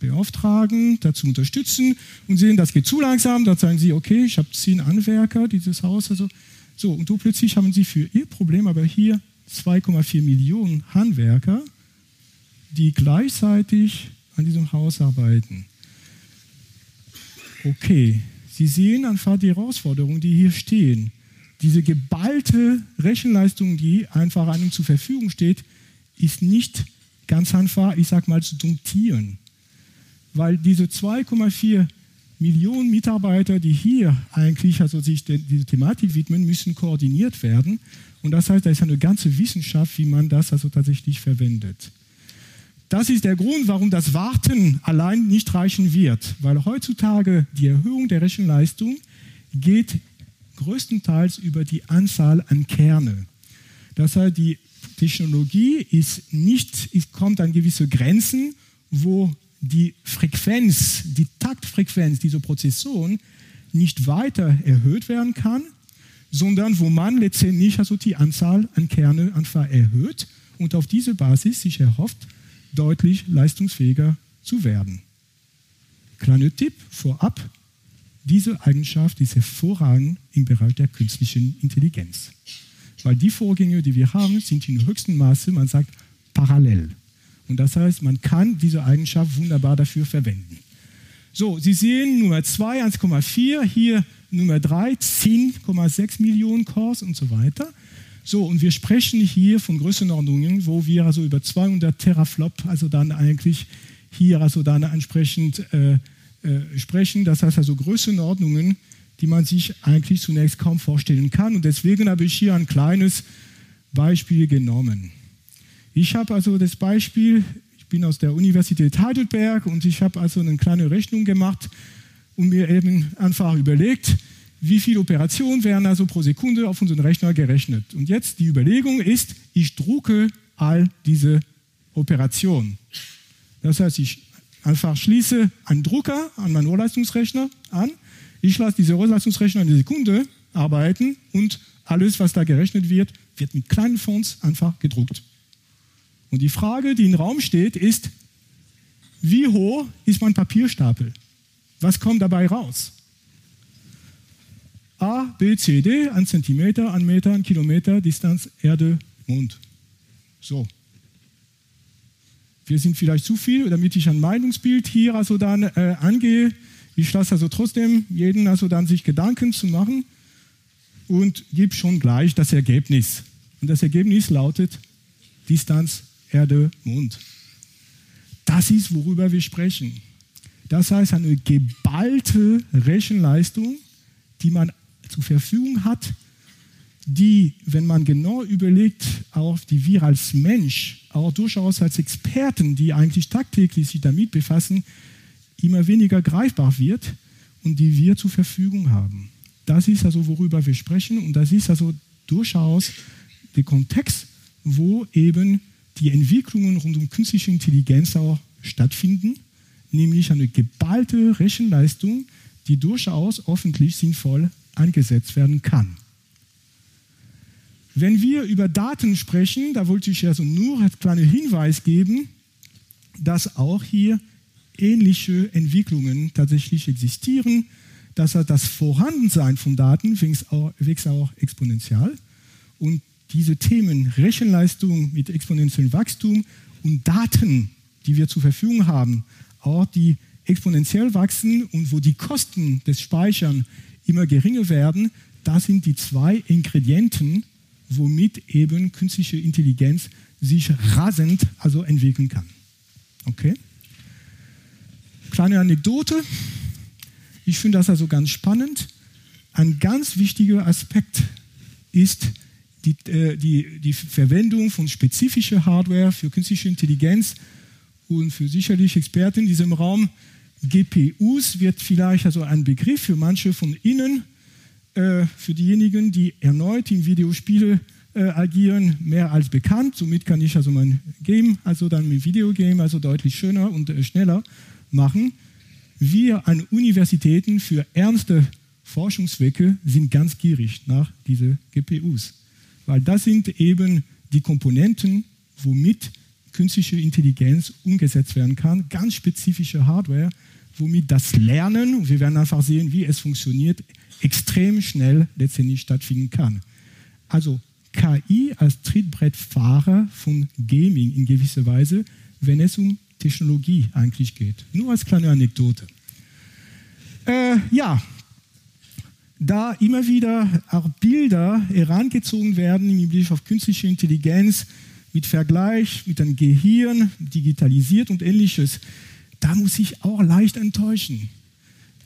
B: beauftragen, dazu unterstützen und sehen, das geht zu langsam. Dann sagen Sie, okay, ich habe zehn Anwerker, dieses Haus. Also, so, und du plötzlich haben Sie für Ihr Problem aber hier 2,4 Millionen Handwerker, die gleichzeitig an diesem Haus arbeiten. Okay, Sie sehen einfach die Herausforderungen, die hier stehen. Diese geballte Rechenleistung, die einfach einem zur Verfügung steht, ist nicht ganz einfach, ich sag mal, zu domptieren weil diese 2,4 Millionen Mitarbeiter, die hier eigentlich also sich dieser Thematik widmen, müssen koordiniert werden. Und das heißt, da ist eine ganze Wissenschaft, wie man das also tatsächlich verwendet. Das ist der Grund, warum das Warten allein nicht reichen wird, weil heutzutage die Erhöhung der Rechenleistung geht größtenteils über die Anzahl an Kerne. Das heißt, die Technologie ist nicht, kommt an gewisse Grenzen, wo die Frequenz, die Taktfrequenz dieser Prozessoren nicht weiter erhöht werden kann, sondern wo man letztendlich also die Anzahl an Kerne einfach erhöht und auf diese Basis sich erhofft, deutlich leistungsfähiger zu werden. Kleiner Tipp vorab, diese Eigenschaft ist hervorragend im Bereich der künstlichen Intelligenz. weil die Vorgänge, die wir haben, sind in höchstem Maße, man sagt, parallel. Und das heißt, man kann diese Eigenschaft wunderbar dafür verwenden. So, Sie sehen Nummer 2, 1,4, hier Nummer 3, 10,6 Millionen Cores und so weiter. So, und wir sprechen hier von Größenordnungen, wo wir also über 200 Teraflop, also dann eigentlich hier also dann entsprechend äh, äh, sprechen. Das heißt also Größenordnungen, die man sich eigentlich zunächst kaum vorstellen kann. Und deswegen habe ich hier ein kleines Beispiel genommen. Ich habe also das Beispiel, ich bin aus der Universität Heidelberg und ich habe also eine kleine Rechnung gemacht und mir eben einfach überlegt, wie viele Operationen werden also pro Sekunde auf unseren Rechner gerechnet. Und jetzt die Überlegung ist, ich drucke all diese Operationen. Das heißt, ich einfach schließe einen Drucker an meinen Rohrleistungsrechner an, ich lasse diese Rohrleistungsrechner eine Sekunde arbeiten und alles, was da gerechnet wird, wird mit kleinen Fonts einfach gedruckt. Und die Frage, die im Raum steht, ist, wie hoch ist mein Papierstapel? Was kommt dabei raus? A, B, C, D, ein Zentimeter, ein Meter, ein Kilometer, Distanz, Erde, Mond. So. Wir sind vielleicht zu viel, damit ich ein Meinungsbild hier also dann äh, angehe. Ich lasse also trotzdem jeden also dann sich Gedanken zu machen und gebe schon gleich das Ergebnis. Und das Ergebnis lautet Distanz Erde, Mond. Das ist, worüber wir sprechen. Das heißt, eine geballte Rechenleistung, die man zur Verfügung hat, die, wenn man genau überlegt, auch die wir als Mensch, auch durchaus als Experten, die eigentlich tagtäglich sich damit befassen, immer weniger greifbar wird und die wir zur Verfügung haben. Das ist also, worüber wir sprechen und das ist also durchaus der Kontext, wo eben die Entwicklungen rund um künstliche Intelligenz auch stattfinden, nämlich eine geballte Rechenleistung, die durchaus öffentlich sinnvoll eingesetzt werden kann. Wenn wir über Daten sprechen, da wollte ich also nur als kleinen Hinweis geben, dass auch hier ähnliche Entwicklungen tatsächlich existieren. dass das Vorhandensein von Daten wächst auch, wächst auch exponentiell. Und diese Themen Rechenleistung mit exponentiellem Wachstum und Daten, die wir zur Verfügung haben, auch die exponentiell wachsen und wo die Kosten des Speichern immer geringer werden, das sind die zwei Ingredienten, womit eben künstliche Intelligenz sich rasend also entwickeln kann. Okay? Kleine Anekdote. Ich finde das also ganz spannend. Ein ganz wichtiger Aspekt ist die, äh, die, die Verwendung von spezifischer Hardware für künstliche Intelligenz und für sicherlich Experten in diesem Raum. GPUs wird vielleicht also ein Begriff für manche von Ihnen, äh, für diejenigen, die erneut in Videospiele äh, agieren, mehr als bekannt. Somit kann ich also mein Game, also dann mit Videogame, also deutlich schöner und äh, schneller machen. Wir an Universitäten für ernste Forschungszwecke sind ganz gierig nach diesen GPUs, weil das sind eben die Komponenten, womit künstliche Intelligenz umgesetzt werden kann, ganz spezifische Hardware, womit das Lernen, wir werden einfach sehen, wie es funktioniert, extrem schnell letztendlich stattfinden kann. Also KI als Trittbrettfahrer von Gaming in gewisser Weise, wenn es um Technologie eigentlich geht. Nur als kleine Anekdote. Äh, ja, da immer wieder auch Bilder herangezogen werden im Blick auf künstliche Intelligenz mit Vergleich, mit einem Gehirn, digitalisiert und ähnliches, da muss ich auch leicht enttäuschen.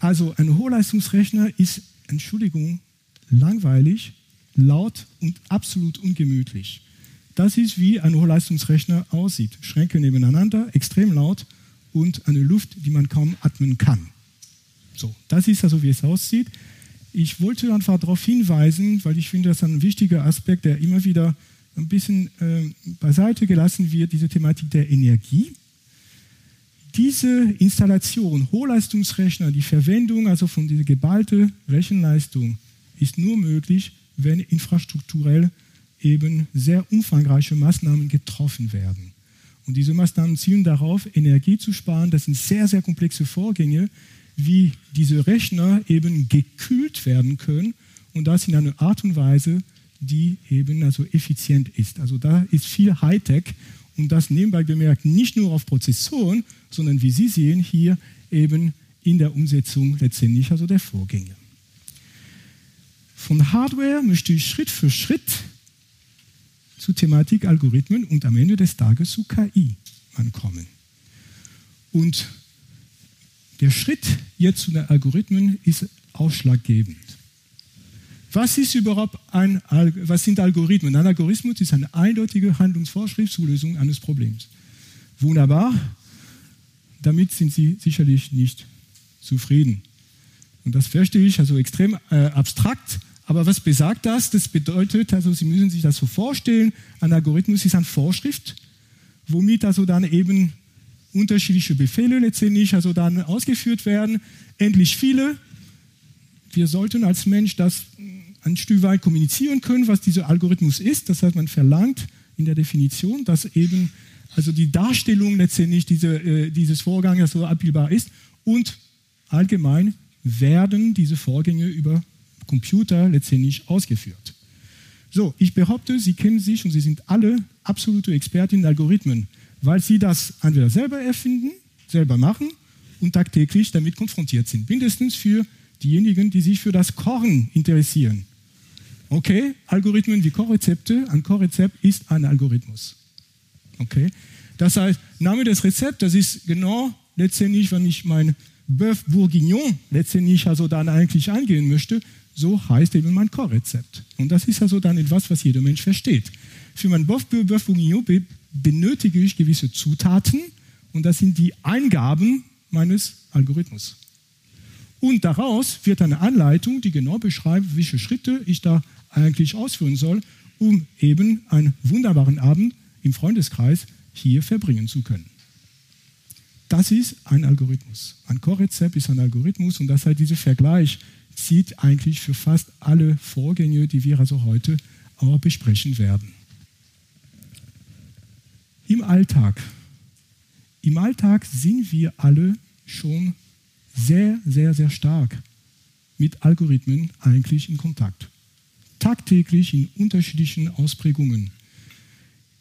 B: Also ein Hochleistungsrechner ist, Entschuldigung, langweilig, laut und absolut ungemütlich. Das ist, wie ein Hochleistungsrechner aussieht. Schränke nebeneinander, extrem laut und eine Luft, die man kaum atmen kann. So, das ist also, wie es aussieht. Ich wollte einfach darauf hinweisen, weil ich finde, das ist ein wichtiger Aspekt, der immer wieder ein bisschen äh, beiseite gelassen wird, diese Thematik der Energie. Diese Installation, Hochleistungsrechner, die Verwendung also von dieser geballten Rechenleistung ist nur möglich, wenn infrastrukturell eben sehr umfangreiche Maßnahmen getroffen werden. Und diese Maßnahmen zielen darauf, Energie zu sparen. Das sind sehr, sehr komplexe Vorgänge, wie diese Rechner eben gekühlt werden können und das in einer Art und Weise, die eben also effizient ist. Also da ist viel Hightech und das nebenbei bemerkt nicht nur auf Prozessoren, sondern wie Sie sehen hier eben in der Umsetzung letztendlich also der Vorgänge. Von Hardware möchte ich Schritt für Schritt zu Thematik Algorithmen und am Ende des Tages zu KI ankommen. Und der Schritt jetzt zu den Algorithmen ist ausschlaggebend. Was ist überhaupt ein, was sind Algorithmen? Ein Algorithmus ist eine eindeutige Handlungsvorschrift zur Lösung eines Problems. Wunderbar. Damit sind Sie sicherlich nicht zufrieden. Und das verstehe ich also extrem äh, abstrakt. Aber was besagt das? Das bedeutet, also Sie müssen sich das so vorstellen, ein Algorithmus ist eine Vorschrift, womit also dann eben unterschiedliche Befehle letztendlich also dann ausgeführt werden, endlich viele. Wir sollten als Mensch das ein Stück weit kommunizieren können, was dieser Algorithmus ist. Das heißt, man verlangt in der Definition, dass eben also die Darstellung letztendlich diese, äh, dieses Vorgangs so abbildbar ist und allgemein werden diese Vorgänge über Computer letztendlich ausgeführt. So, ich behaupte, Sie kennen sich und Sie sind alle absolute Experten in Algorithmen, weil Sie das entweder selber erfinden, selber machen und tagtäglich damit konfrontiert sind. Mindestens für diejenigen, die sich für das Korn interessieren. Okay, Algorithmen wie Korrezepte. Ein Korrezept ist ein Algorithmus. Okay, das heißt, Name des Rezepts, das ist genau letztendlich, wenn ich mein Bœuf Bourguignon letztendlich also dann eigentlich angehen möchte, so heißt eben mein Korrezept. Und das ist also dann etwas, was jeder Mensch versteht. Für mein Bœuf Bourguignon benötige ich gewisse Zutaten und das sind die Eingaben meines Algorithmus. Und daraus wird eine Anleitung, die genau beschreibt, welche Schritte ich da eigentlich ausführen soll, um eben einen wunderbaren Abend im Freundeskreis hier verbringen zu können. Das ist ein Algorithmus. Ein Core-Rezept ist ein Algorithmus und das heißt, dieser Vergleich zieht eigentlich für fast alle Vorgänge, die wir also heute auch besprechen werden. Im Alltag. Im Alltag sind wir alle schon sehr, sehr, sehr stark mit Algorithmen eigentlich in Kontakt. Tagtäglich in unterschiedlichen Ausprägungen.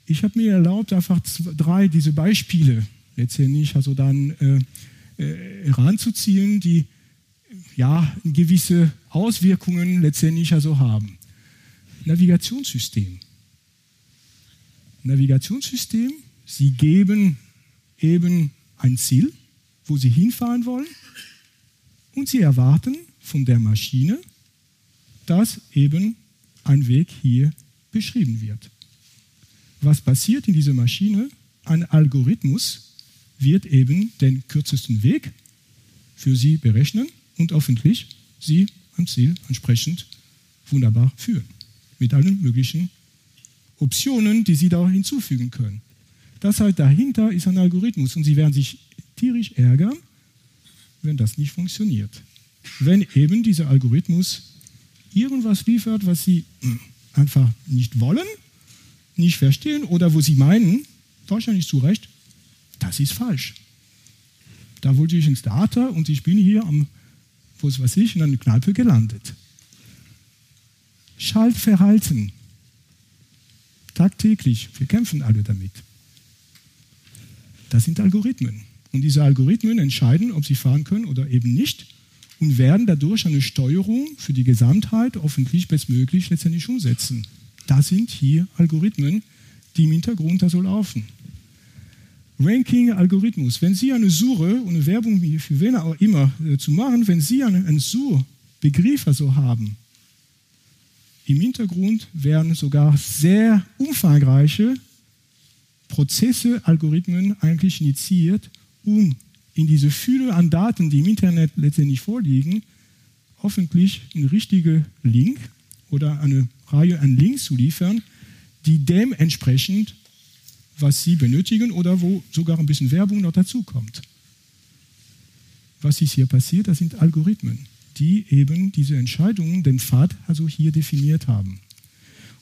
B: Ich habe mir erlaubt, einfach zwei, drei diese Beispiele letztendlich also dann äh, äh, heranzuziehen, die ja gewisse Auswirkungen letztendlich also haben. Navigationssystem. Navigationssystem, Sie geben eben ein Ziel, wo Sie hinfahren wollen und Sie erwarten von der Maschine, dass eben ein Weg hier beschrieben wird. Was passiert in dieser Maschine? Ein Algorithmus wird eben den kürzesten Weg für Sie berechnen und hoffentlich Sie am Ziel entsprechend wunderbar führen. Mit allen möglichen Optionen, die Sie da hinzufügen können. Das heißt, dahinter ist ein Algorithmus und Sie werden sich tierisch ärgern, wenn das nicht funktioniert. Wenn eben dieser Algorithmus irgendwas liefert, was Sie einfach nicht wollen, nicht verstehen oder wo Sie meinen, wahrscheinlich zu Recht, das ist falsch. Da wollte ich ins Theater und ich bin hier am, was weiß ich, in einer Kneipe gelandet. Schaltverhalten. Tagtäglich. Wir kämpfen alle damit. Das sind Algorithmen. Und diese Algorithmen entscheiden, ob sie fahren können oder eben nicht und werden dadurch eine Steuerung für die Gesamtheit hoffentlich bestmöglich letztendlich umsetzen. Das sind hier Algorithmen, die im Hintergrund da so laufen. Ranking-Algorithmus. Wenn Sie eine Suche und eine Werbung für wen auch immer äh, zu machen, wenn Sie einen, einen Suchbegriff also haben, im Hintergrund werden sogar sehr umfangreiche Prozesse, Algorithmen eigentlich initiiert, um in diese Fülle an Daten, die im Internet letztendlich vorliegen, hoffentlich einen richtigen Link oder eine Reihe an Links zu liefern, die dementsprechend was Sie benötigen oder wo sogar ein bisschen Werbung noch dazukommt. Was ist hier passiert? Das sind Algorithmen, die eben diese Entscheidungen, den Pfad also hier definiert haben.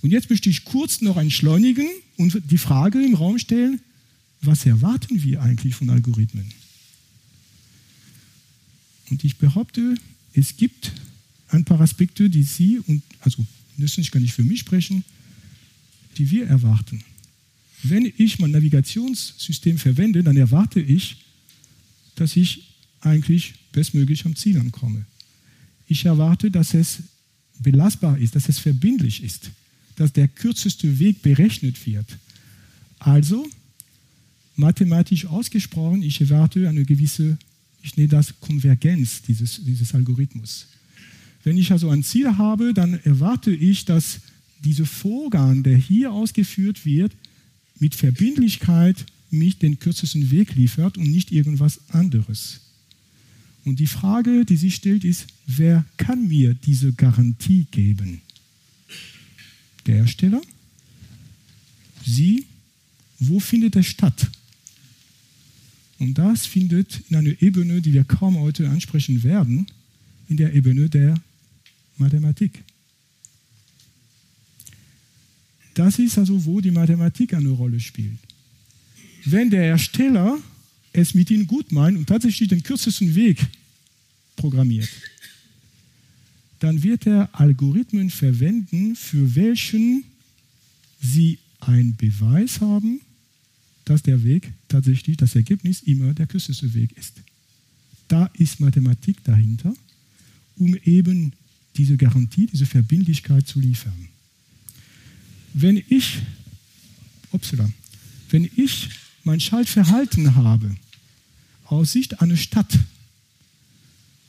B: Und jetzt möchte ich kurz noch entschleunigen und die Frage im Raum stellen, was erwarten wir eigentlich von Algorithmen? Und ich behaupte, es gibt ein paar Aspekte, die Sie und also müssen ich gar nicht für mich sprechen, die wir erwarten. Wenn ich mein Navigationssystem verwende, dann erwarte ich, dass ich eigentlich bestmöglich am Ziel ankomme. Ich erwarte, dass es belastbar ist, dass es verbindlich ist, dass der kürzeste Weg berechnet wird. Also, mathematisch ausgesprochen, ich erwarte eine gewisse, ich nenne das Konvergenz dieses, dieses Algorithmus. Wenn ich also ein Ziel habe, dann erwarte ich, dass dieser Vorgang, der hier ausgeführt wird, mit Verbindlichkeit mich den kürzesten Weg liefert und nicht irgendwas anderes. Und die Frage, die sich stellt, ist, wer kann mir diese Garantie geben? Der Hersteller? Sie? Wo findet es statt? Und das findet in einer Ebene, die wir kaum heute ansprechen werden, in der Ebene der Mathematik. Das ist also, wo die Mathematik eine Rolle spielt. Wenn der Ersteller es mit Ihnen gut meint und tatsächlich den kürzesten Weg programmiert, dann wird er Algorithmen verwenden, für welchen Sie einen Beweis haben, dass der Weg tatsächlich, das Ergebnis immer der kürzeste Weg ist. Da ist Mathematik dahinter, um eben diese Garantie, diese Verbindlichkeit zu liefern. Wenn ich, upsala, wenn ich mein Schaltverhalten habe aus Sicht einer Stadt,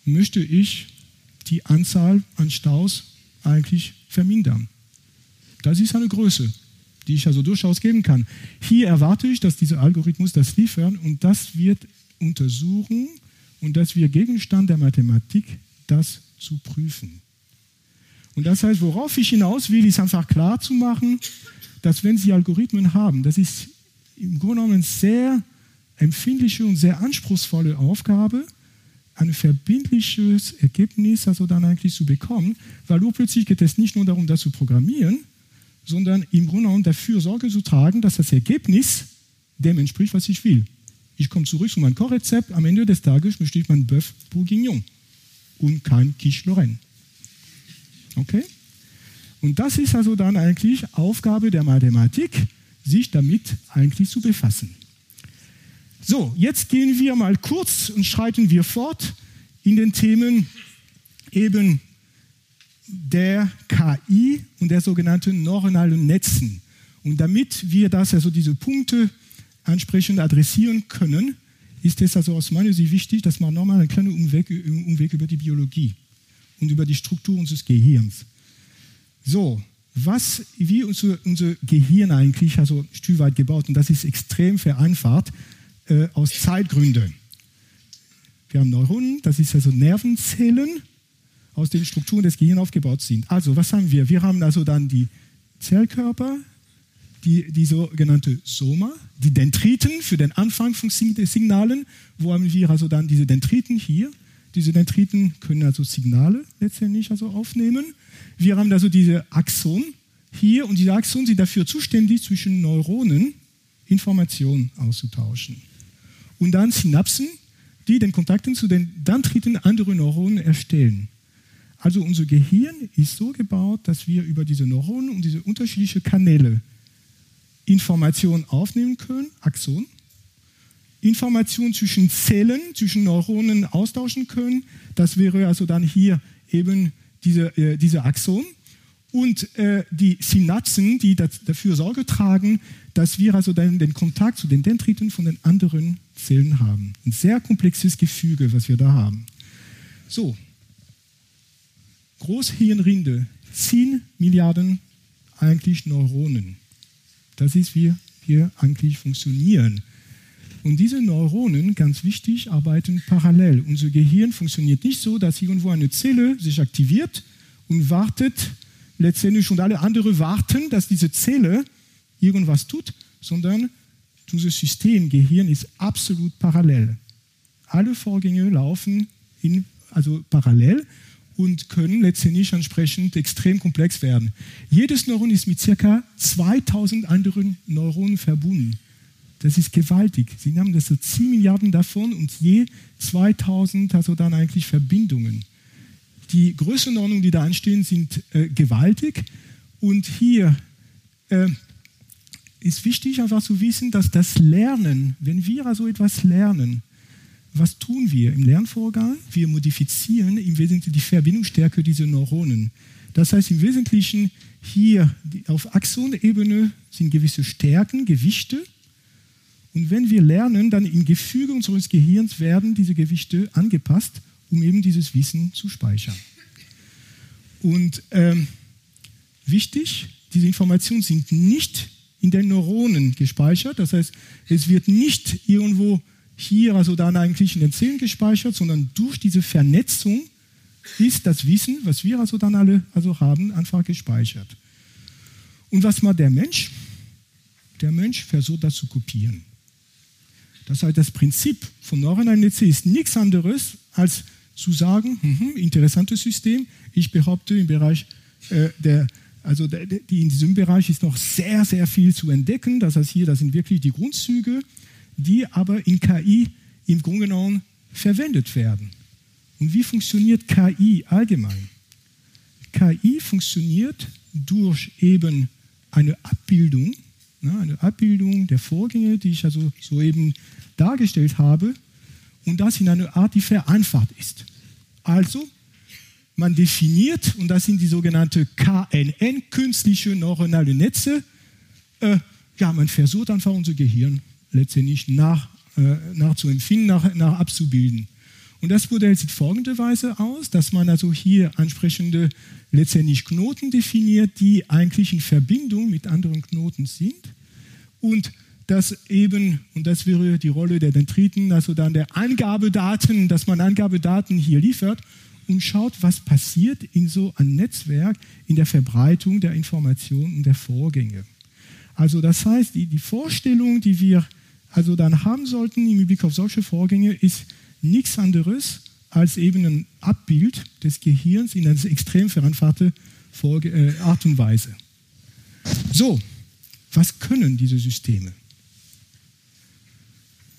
B: möchte ich die Anzahl an Staus eigentlich vermindern. Das ist eine Größe, die ich also durchaus geben kann. Hier erwarte ich, dass dieser Algorithmus das liefert und das wird untersuchen und das wird Gegenstand der Mathematik, das zu prüfen. Und das heißt, worauf ich hinaus will, ist einfach klar zu machen, dass wenn Sie Algorithmen haben, das ist im Grunde genommen sehr empfindliche und sehr anspruchsvolle Aufgabe, ein verbindliches Ergebnis also dann eigentlich zu bekommen, weil plötzlich geht es nicht nur darum, das zu programmieren, sondern im Grunde genommen dafür Sorge zu tragen, dass das Ergebnis dem entspricht, was ich will. Ich komme zurück zu meinem Kochrezept, am Ende des Tages möchte ich mein Bœuf Bourguignon und kein Quiche Lorraine. Okay? Und das ist also dann eigentlich Aufgabe der Mathematik, sich damit eigentlich zu befassen. So, jetzt gehen wir mal kurz und schreiten wir fort in den Themen eben der KI und der sogenannten neuronalen Netzen. Und damit wir das, also diese Punkte ansprechend adressieren können, ist es also aus meiner Sicht wichtig, dass man nochmal einen kleinen Umweg, Umweg über die Biologie und über die Struktur unseres Gehirns. So, was, wie unser, unser Gehirn eigentlich, also ein gebaut, und das ist extrem vereinfacht, äh, aus Zeitgründen. Wir haben Neuronen, das ist also Nervenzellen, aus den Strukturen des Gehirns aufgebaut sind. Also, was haben wir? Wir haben also dann die Zellkörper, die, die sogenannte Soma, die Dendriten für den Anfang von Signalen. Wo haben wir also dann diese Dendriten hier? Diese Dendriten können also Signale letztendlich also aufnehmen. Wir haben also diese Axon hier und diese Axon sind dafür zuständig, zwischen Neuronen Informationen auszutauschen und dann Synapsen, die den Kontakten zu den Dendriten anderer Neuronen erstellen. Also unser Gehirn ist so gebaut, dass wir über diese Neuronen und diese unterschiedlichen Kanäle Informationen aufnehmen können, Axon, Informationen zwischen Zellen, zwischen Neuronen austauschen können. Das wäre also dann hier eben diese, äh, diese Axon. Und äh, die Synapsen, die dafür Sorge tragen, dass wir also dann den Kontakt zu den Dendriten von den anderen Zellen haben. Ein sehr komplexes Gefüge, was wir da haben. So, Großhirnrinde, 10 Milliarden eigentlich Neuronen. Das ist, wie wir eigentlich funktionieren. Und diese Neuronen, ganz wichtig, arbeiten parallel. Unser Gehirn funktioniert nicht so, dass irgendwo eine Zelle sich aktiviert und wartet letztendlich und alle anderen warten, dass diese Zelle irgendwas tut, sondern unser System Gehirn ist absolut parallel. Alle Vorgänge laufen in, also parallel und können letztendlich entsprechend extrem komplex werden. Jedes Neuron ist mit ca. 2000 anderen Neuronen verbunden. Das ist gewaltig. Sie haben das so 10 Milliarden davon und je 2000 also dann eigentlich Verbindungen. Die Größenordnungen, die da anstehen, sind äh, gewaltig. Und hier äh, ist wichtig einfach zu wissen, dass das Lernen, wenn wir also etwas lernen, was tun wir im Lernvorgang? Wir modifizieren im Wesentlichen die Verbindungsstärke dieser Neuronen. Das heißt im Wesentlichen hier auf Axonebene sind gewisse Stärken, Gewichte. Und wenn wir lernen, dann im Gefüge unseres Gehirns werden diese Gewichte angepasst, um eben dieses Wissen zu speichern. Und ähm, wichtig, diese Informationen sind nicht in den Neuronen gespeichert. Das heißt, es wird nicht irgendwo hier, also dann eigentlich in den Zellen gespeichert, sondern durch diese Vernetzung ist das Wissen, was wir also dann alle also haben, einfach gespeichert. Und was macht der Mensch? Der Mensch versucht das zu kopieren. Das heißt, das Prinzip von neuronalen Netze ist nichts anderes, als zu sagen, hm, interessantes System. Ich behaupte, im Bereich äh, der, also in diesem Bereich ist noch sehr, sehr viel zu entdecken. Das heißt, hier, das sind wirklich die Grundzüge die aber in KI im Grunde genommen verwendet werden. Und wie funktioniert KI allgemein? KI funktioniert durch eben eine Abbildung, ne, eine Abbildung der Vorgänge, die ich also soeben dargestellt habe, und das in einer Art, die vereinfacht ist. Also, man definiert, und das sind die sogenannten KNN, künstliche neuronale Netze, äh, ja, man versucht einfach unser Gehirn letztendlich nach, äh, nachzuempfinden, nach, nach abzubilden. Und das Modell sieht folgenderweise aus, dass man also hier entsprechende letztendlich Knoten definiert, die eigentlich in Verbindung mit anderen Knoten sind. Und dass eben, und das wäre die Rolle der Dendriten, also dann der Angabedaten, dass man Angabedaten hier liefert und schaut, was passiert in so einem Netzwerk in der Verbreitung der Informationen und der Vorgänge. Also das heißt, die, die Vorstellung, die wir also dann haben sollten im Blick auf solche Vorgänge, ist nichts anderes als eben ein Abbild des Gehirns in einer extrem vereinfachte äh, Art und Weise. So, was können diese Systeme?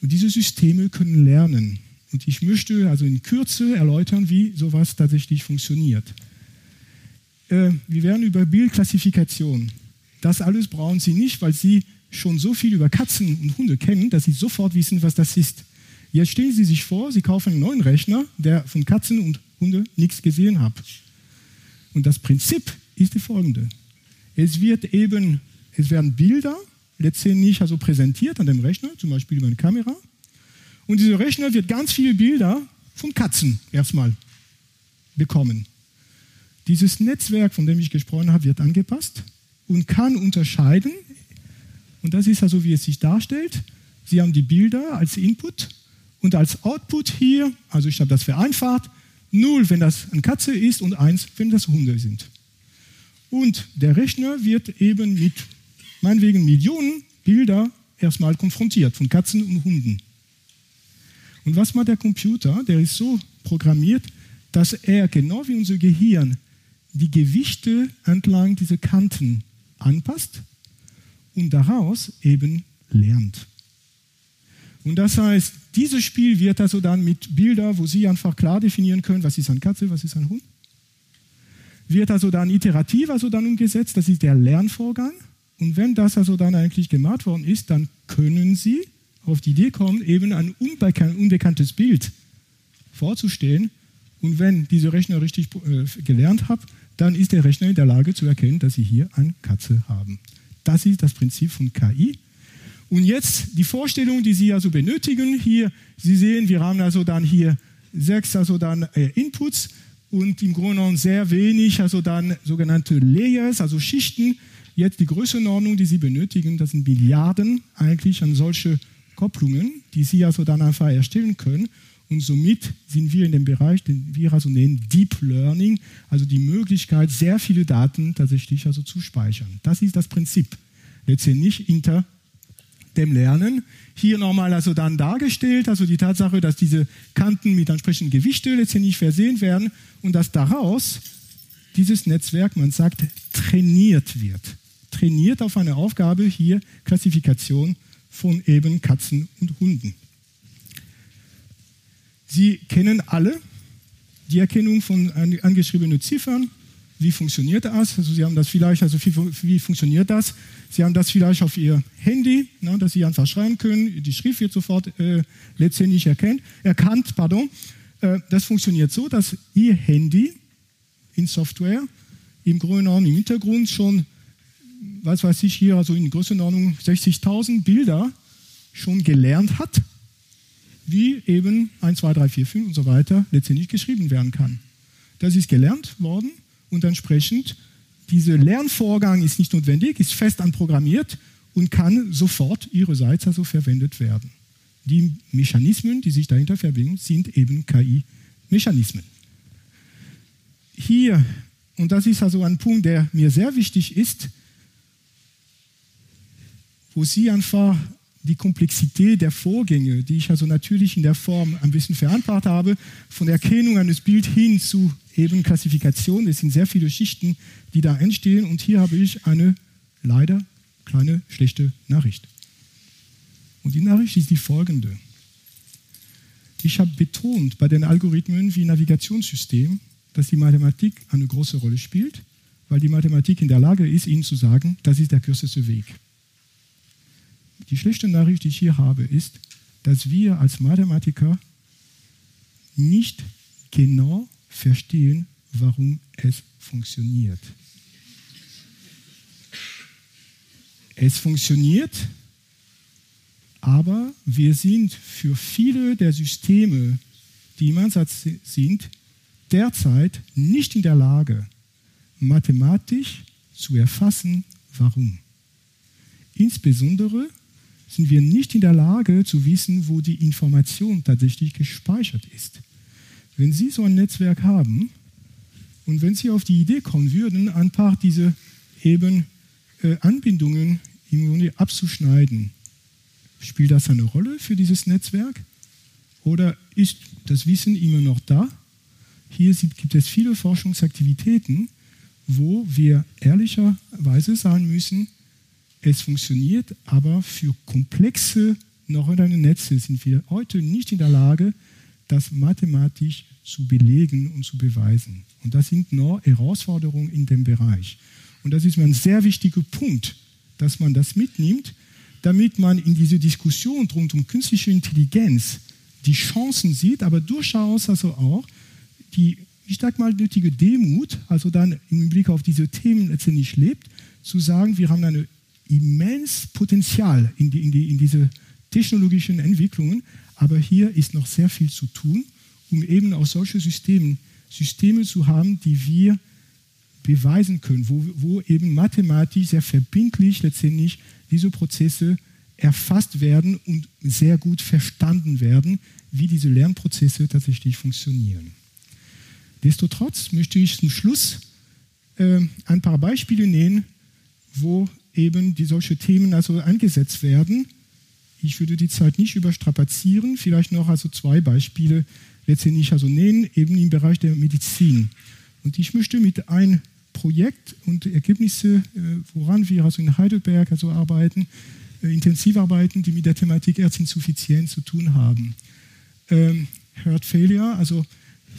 B: Und diese Systeme können lernen. Und ich möchte also in Kürze erläutern, wie sowas tatsächlich funktioniert. Äh, wir werden über Bildklassifikation. Das alles brauchen Sie nicht, weil Sie schon so viel über Katzen und Hunde kennen, dass sie sofort wissen, was das ist. Jetzt stellen Sie sich vor, Sie kaufen einen neuen Rechner, der von Katzen und Hunde nichts gesehen hat. Und das Prinzip ist die folgende. Es wird eben, es werden Bilder letztendlich also präsentiert an dem Rechner, zum Beispiel über eine Kamera. Und dieser Rechner wird ganz viele Bilder von Katzen erstmal bekommen. Dieses Netzwerk, von dem ich gesprochen habe, wird angepasst und kann unterscheiden und das ist also, wie es sich darstellt. Sie haben die Bilder als Input und als Output hier, also ich habe das vereinfacht, 0, wenn das eine Katze ist und 1, wenn das Hunde sind. Und der Rechner wird eben mit meinetwegen Millionen Bilder erstmal konfrontiert von Katzen und Hunden. Und was macht der Computer? Der ist so programmiert, dass er genau wie unser Gehirn die Gewichte entlang dieser Kanten anpasst und daraus eben lernt. Und das heißt, dieses Spiel wird also dann mit Bildern, wo Sie einfach klar definieren können, was ist eine Katze, was ist ein Hund, wird also dann iterativ also dann umgesetzt, das ist der Lernvorgang. Und wenn das also dann eigentlich gemacht worden ist, dann können Sie auf die Idee kommen, eben ein unbekanntes Bild vorzustellen. Und wenn dieser Rechner richtig äh, gelernt hat, dann ist der Rechner in der Lage zu erkennen, dass Sie hier eine Katze haben. Das ist das Prinzip von KI. Und jetzt die Vorstellung, die Sie also benötigen. Hier, Sie sehen, wir haben also dann hier sechs also dann äh, Inputs und im Grunde genommen sehr wenig, also dann sogenannte Layers, also Schichten. Jetzt die Größenordnung, die Sie benötigen, das sind Milliarden eigentlich an solche Kopplungen, die Sie also dann einfach erstellen können. Und somit sind wir in dem Bereich, den wir also nennen Deep Learning, also die Möglichkeit, sehr viele Daten tatsächlich also zu speichern. Das ist das Prinzip letztendlich hinter dem Lernen. Hier nochmal also dann dargestellt, also die Tatsache, dass diese Kanten mit entsprechenden Gewichte letztendlich versehen werden und dass daraus dieses Netzwerk, man sagt, trainiert wird. Trainiert auf eine Aufgabe hier Klassifikation von eben Katzen und Hunden. Sie kennen alle die Erkennung von angeschriebenen Ziffern. Wie funktioniert das? Also Sie haben das vielleicht, also wie, funktioniert das? Sie haben das vielleicht auf Ihr Handy, ne, dass Sie einfach schreiben können. Die Schrift wird sofort äh, letztendlich erkennt, erkannt. Pardon. Äh, das funktioniert so, dass Ihr Handy in Software im genommen im Hintergrund schon, was weiß ich hier, also in Größenordnung 60.000 Bilder schon gelernt hat, wie eben 1, 2, 3, 4, 5 und so weiter letztendlich geschrieben werden kann. Das ist gelernt worden und entsprechend dieser Lernvorgang ist nicht notwendig, ist fest anprogrammiert und kann sofort ihrerseits also verwendet werden. Die Mechanismen, die sich dahinter verbinden, sind eben KI-Mechanismen. Hier, und das ist also ein Punkt, der mir sehr wichtig ist, wo Sie einfach die Komplexität der Vorgänge, die ich also natürlich in der Form ein bisschen vereinfacht habe, von Erkennung eines Bildes hin zu eben Klassifikation. Es sind sehr viele Schichten, die da entstehen. Und hier habe ich eine leider kleine schlechte Nachricht. Und die Nachricht ist die folgende. Ich habe betont bei den Algorithmen wie Navigationssystem, dass die Mathematik eine große Rolle spielt, weil die Mathematik in der Lage ist, Ihnen zu sagen, das ist der kürzeste Weg. Die schlechte Nachricht, die ich hier habe, ist, dass wir als Mathematiker nicht genau verstehen, warum es funktioniert. Es funktioniert, aber wir sind für viele der Systeme, die im Ansatz sind, derzeit nicht in der Lage, mathematisch zu erfassen, warum. Insbesondere sind wir nicht in der Lage zu wissen, wo die Information tatsächlich gespeichert ist. Wenn Sie so ein Netzwerk haben und wenn Sie auf die Idee kommen würden, ein paar dieser eben äh, Anbindungen im Grunde abzuschneiden, spielt das eine Rolle für dieses Netzwerk? Oder ist das Wissen immer noch da? Hier gibt es viele Forschungsaktivitäten, wo wir ehrlicherweise sagen müssen, es funktioniert, aber für komplexe neuronale Netze sind wir heute nicht in der Lage, das mathematisch zu belegen und zu beweisen. Und das sind noch Herausforderungen in dem Bereich. Und das ist mir ein sehr wichtiger Punkt, dass man das mitnimmt, damit man in diese Diskussion rund um künstliche Intelligenz die Chancen sieht, aber durchaus also auch die, ich sag mal, nötige Demut, also dann im Blick auf diese Themen letztendlich lebt, zu sagen, wir haben eine immens Potenzial in, die, in, die, in diese technologischen Entwicklungen, aber hier ist noch sehr viel zu tun, um eben auch solche Systeme, Systeme zu haben, die wir beweisen können, wo, wo eben mathematisch sehr verbindlich letztendlich diese Prozesse erfasst werden und sehr gut verstanden werden, wie diese Lernprozesse tatsächlich funktionieren. Destotrotz möchte ich zum Schluss äh, ein paar Beispiele nennen, wo eben die solche Themen also eingesetzt werden. Ich würde die Zeit nicht überstrapazieren, vielleicht noch also zwei Beispiele letztendlich also nennen, eben im Bereich der Medizin. Und ich möchte mit einem Projekt und Ergebnisse, äh, woran wir also in Heidelberg also arbeiten, äh, intensiv arbeiten, die mit der Thematik Herzinsuffizienz zu tun haben. Ähm, Heart Failure, also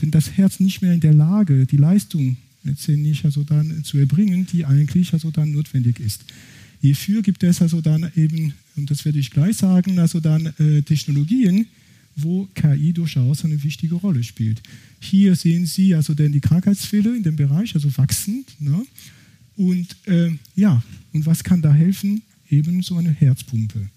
B: wenn das Herz nicht mehr in der Lage, die Leistung letztendlich also dann zu erbringen, die eigentlich also dann notwendig ist. Hierfür gibt es also dann eben, und das werde ich gleich sagen, also dann äh, Technologien, wo KI durchaus eine wichtige Rolle spielt. Hier sehen Sie also denn die Krankheitsfälle in dem Bereich, also wachsend. Ne? Und äh, ja, und was kann da helfen? Eben so eine Herzpumpe.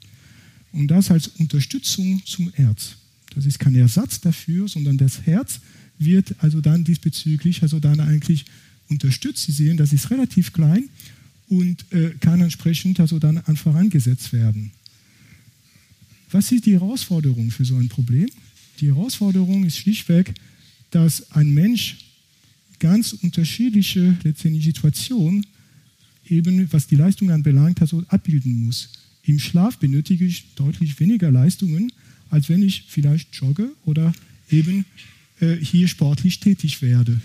B: Und das als Unterstützung zum Herz. Das ist kein Ersatz dafür, sondern das Herz wird also dann diesbezüglich also dann eigentlich unterstützt. Sie sehen, das ist relativ klein und äh, kann entsprechend also dann einfach angesetzt werden. Was ist die Herausforderung für so ein Problem? Die Herausforderung ist schlichtweg, dass ein Mensch ganz unterschiedliche letztendlich Situationen eben, was die Leistung anbelangt, also abbilden muss. Im Schlaf benötige ich deutlich weniger Leistungen, als wenn ich vielleicht jogge oder eben äh, hier sportlich tätig werde.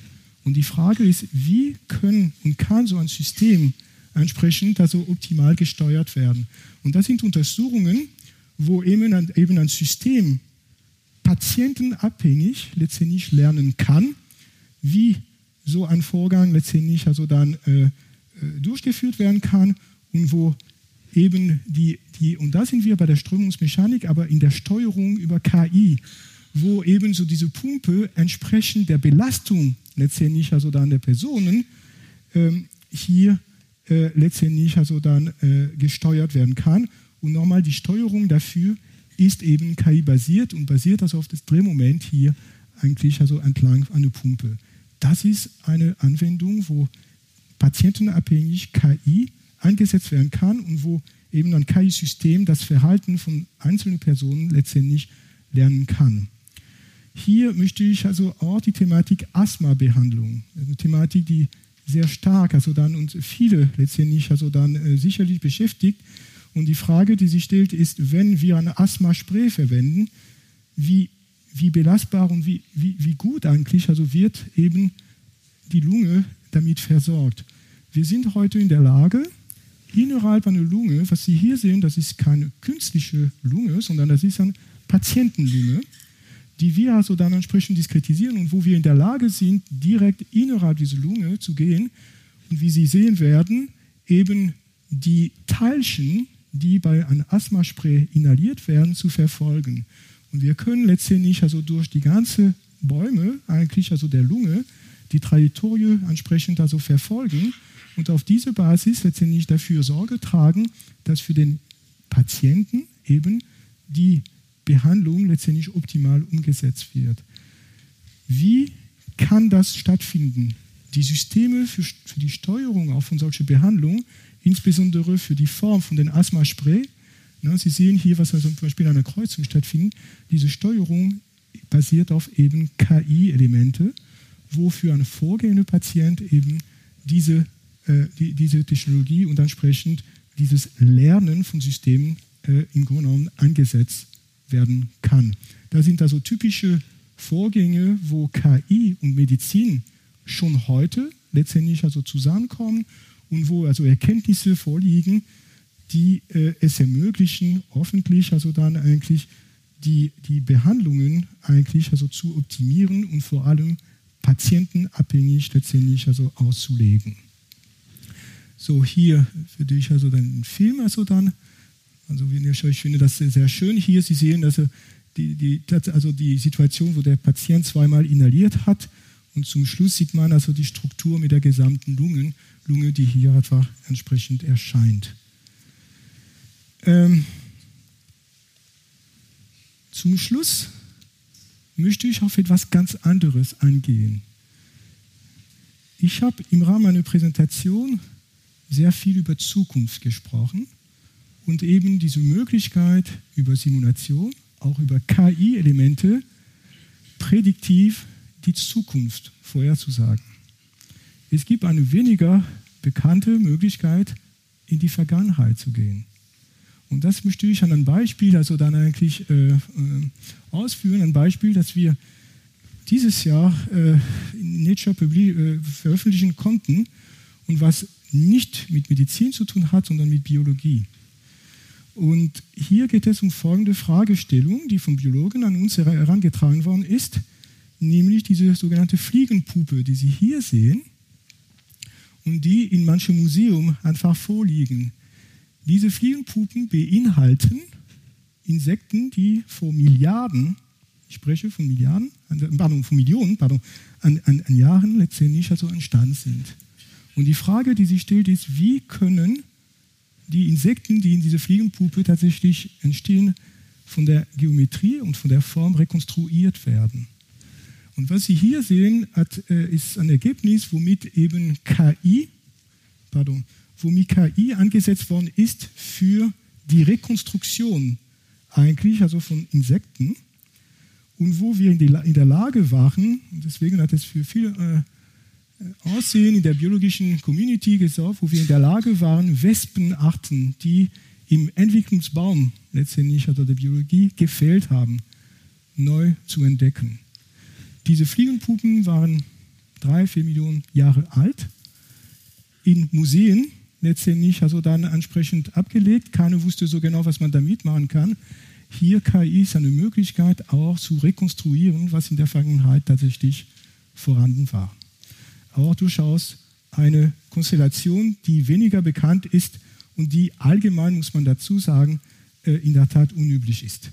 B: Und die Frage ist, wie können und kann so ein System entsprechend also optimal gesteuert werden? Und das sind Untersuchungen, wo eben ein, eben ein System patientenabhängig letztendlich lernen kann wie so ein Vorgang letztendlich also dann äh, äh, durchgeführt werden kann und wo eben die, die, und da sind wir bei der Strömungsmechanik, aber in der Steuerung über KI, wo eben so diese Pumpe entsprechend der Belastung letztendlich also dann der Personen ähm, hier äh, letztendlich also dann äh, gesteuert werden kann. Und nochmal, die Steuerung dafür ist eben KI-basiert und basiert also auf das Drehmoment hier eigentlich also entlang an der Pumpe. Das ist eine Anwendung, wo patientenabhängig KI eingesetzt werden kann und wo eben ein KI-System das Verhalten von einzelnen Personen letztendlich lernen kann. Hier möchte ich also auch die Thematik Asthma-Behandlung, eine Thematik, die sehr stark, also dann uns viele letztendlich also dann äh, sicherlich beschäftigt. Und die Frage, die sich stellt, ist, wenn wir eine Asthma-Spray verwenden, wie, wie belastbar und wie, wie, wie gut eigentlich also wird eben die Lunge damit versorgt. Wir sind heute in der Lage, innerhalb einer Lunge, was Sie hier sehen, das ist keine künstliche Lunge, sondern das ist eine Patientenlunge, die wir also dann entsprechend diskretisieren und wo wir in der Lage sind, direkt innerhalb dieser Lunge zu gehen und wie Sie sehen werden, eben die Teilchen, die bei einem Asthmaspray inhaliert werden, zu verfolgen. Und wir können letztendlich also durch die ganze Bäume, eigentlich also der Lunge, die Trajektorie entsprechend also verfolgen und auf diese Basis letztendlich dafür Sorge tragen, dass für den Patienten eben die Behandlung letztendlich optimal umgesetzt wird. Wie kann das stattfinden? Die Systeme für, für die Steuerung auch von solchen Behandlungen, insbesondere für die Form von den Asthma-Spray, ne, Sie sehen hier, was also zum Beispiel an einer Kreuzung stattfindet, diese Steuerung basiert auf eben KI-Elemente, wo für einen vorgehenden Patient eben diese äh, die, diese Technologie und entsprechend dieses Lernen von Systemen äh, im Grunde genommen eingesetzt werden kann. Da sind also typische Vorgänge, wo KI und Medizin schon heute letztendlich also zusammenkommen und wo also Erkenntnisse vorliegen, die äh, es ermöglichen, hoffentlich also dann eigentlich die, die Behandlungen eigentlich also zu optimieren und vor allem patientenabhängig letztendlich also auszulegen. So hier für dich also dann einen Film also dann. Also ich finde das sehr, schön hier. Sie sehen also die, die, also die Situation, wo der Patient zweimal inhaliert hat und zum Schluss sieht man also die Struktur mit der gesamten Lungen, Lunge, die hier einfach entsprechend erscheint. Ähm, zum Schluss möchte ich auf etwas ganz anderes eingehen. Ich habe im Rahmen meiner Präsentation sehr viel über Zukunft gesprochen und eben diese Möglichkeit über Simulation, auch über KI-Elemente, prädiktiv die Zukunft vorherzusagen. Es gibt eine weniger bekannte Möglichkeit, in die Vergangenheit zu gehen. Und das möchte ich an einem Beispiel, also dann eigentlich äh, äh, ausführen, ein Beispiel, das wir dieses Jahr äh, in Nature äh, veröffentlichen konnten und was nicht mit Medizin zu tun hat, sondern mit Biologie. Und hier geht es um folgende Fragestellung, die von Biologen an uns herangetragen worden ist, nämlich diese sogenannte Fliegenpuppe, die Sie hier sehen und die in manchem Museum einfach vorliegen. Diese Fliegenpuppen beinhalten Insekten, die vor Milliarden, ich spreche von Milliarden, pardon, von Millionen pardon, an, an, an Jahren letztendlich also entstanden sind. Und die Frage, die sich stellt, ist, wie können die Insekten, die in dieser Fliegenpuppe tatsächlich entstehen, von der Geometrie und von der Form rekonstruiert werden. Und was Sie hier sehen, hat, äh, ist ein Ergebnis, womit eben KI, pardon, womit KI angesetzt worden ist für die Rekonstruktion eigentlich, also von Insekten, und wo wir in, der Lage waren, und deswegen hat es für viele äh, Aussehen in der biologischen Community gesorgt, wo wir in der Lage waren, Wespenarten, die im Entwicklungsbaum letztendlich also der Biologie gefehlt haben, neu zu entdecken. Diese Fliegenpuppen waren drei, vier Millionen Jahre alt, in Museen letztendlich also dann entsprechend abgelegt. Keiner wusste so genau, was man damit machen kann. Hier KI ist eine Möglichkeit auch zu rekonstruieren, was in der Vergangenheit tatsächlich vorhanden war. Auch durchaus eine Konstellation, die weniger bekannt ist und die allgemein, muss man dazu sagen, äh, in der Tat unüblich ist.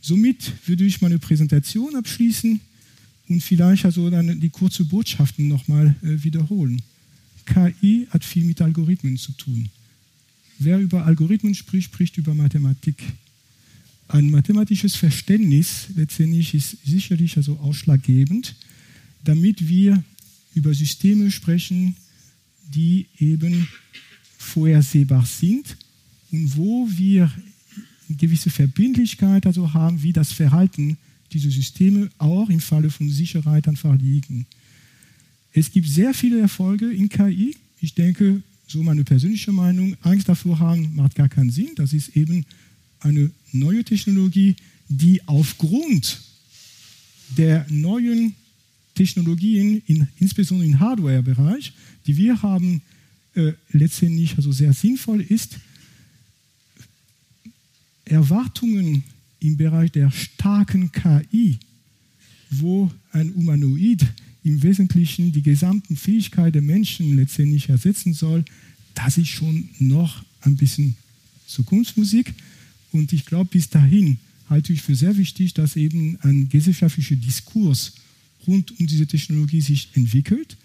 B: Somit würde ich meine Präsentation abschließen und vielleicht also dann die kurze Botschaften nochmal äh, wiederholen. KI hat viel mit Algorithmen zu tun. Wer über Algorithmen spricht, spricht über Mathematik. Ein mathematisches Verständnis letztendlich ist sicherlich also ausschlaggebend, damit wir über Systeme sprechen, die eben vorhersehbar sind und wo wir eine gewisse Verbindlichkeit also haben, wie das Verhalten dieser Systeme auch im Falle von Sicherheit einfach liegen. Es gibt sehr viele Erfolge in KI. Ich denke, so meine persönliche Meinung, Angst davor haben macht gar keinen Sinn. Das ist eben eine neue Technologie, die aufgrund der neuen Technologien, in, insbesondere im Hardware-Bereich, die wir haben, äh, letztendlich also sehr sinnvoll ist. Erwartungen im Bereich der starken KI, wo ein Humanoid im Wesentlichen die gesamten Fähigkeiten der Menschen letztendlich ersetzen soll, das ist schon noch ein bisschen Zukunftsmusik. Und ich glaube, bis dahin halte ich für sehr wichtig, dass eben ein gesellschaftlicher Diskurs rund um diese Technologie sich entwickelt,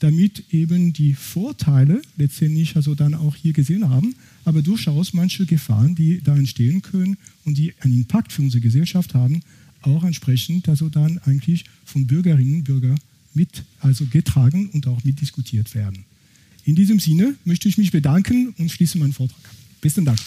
B: damit eben die Vorteile letztendlich also dann auch hier gesehen haben, aber durchaus manche Gefahren, die da entstehen können und die einen Impact für unsere Gesellschaft haben, auch entsprechend also dann eigentlich von Bürgerinnen und Bürgern mit also getragen und auch mitdiskutiert werden. In diesem Sinne möchte ich mich bedanken und schließe meinen Vortrag. Besten Dank.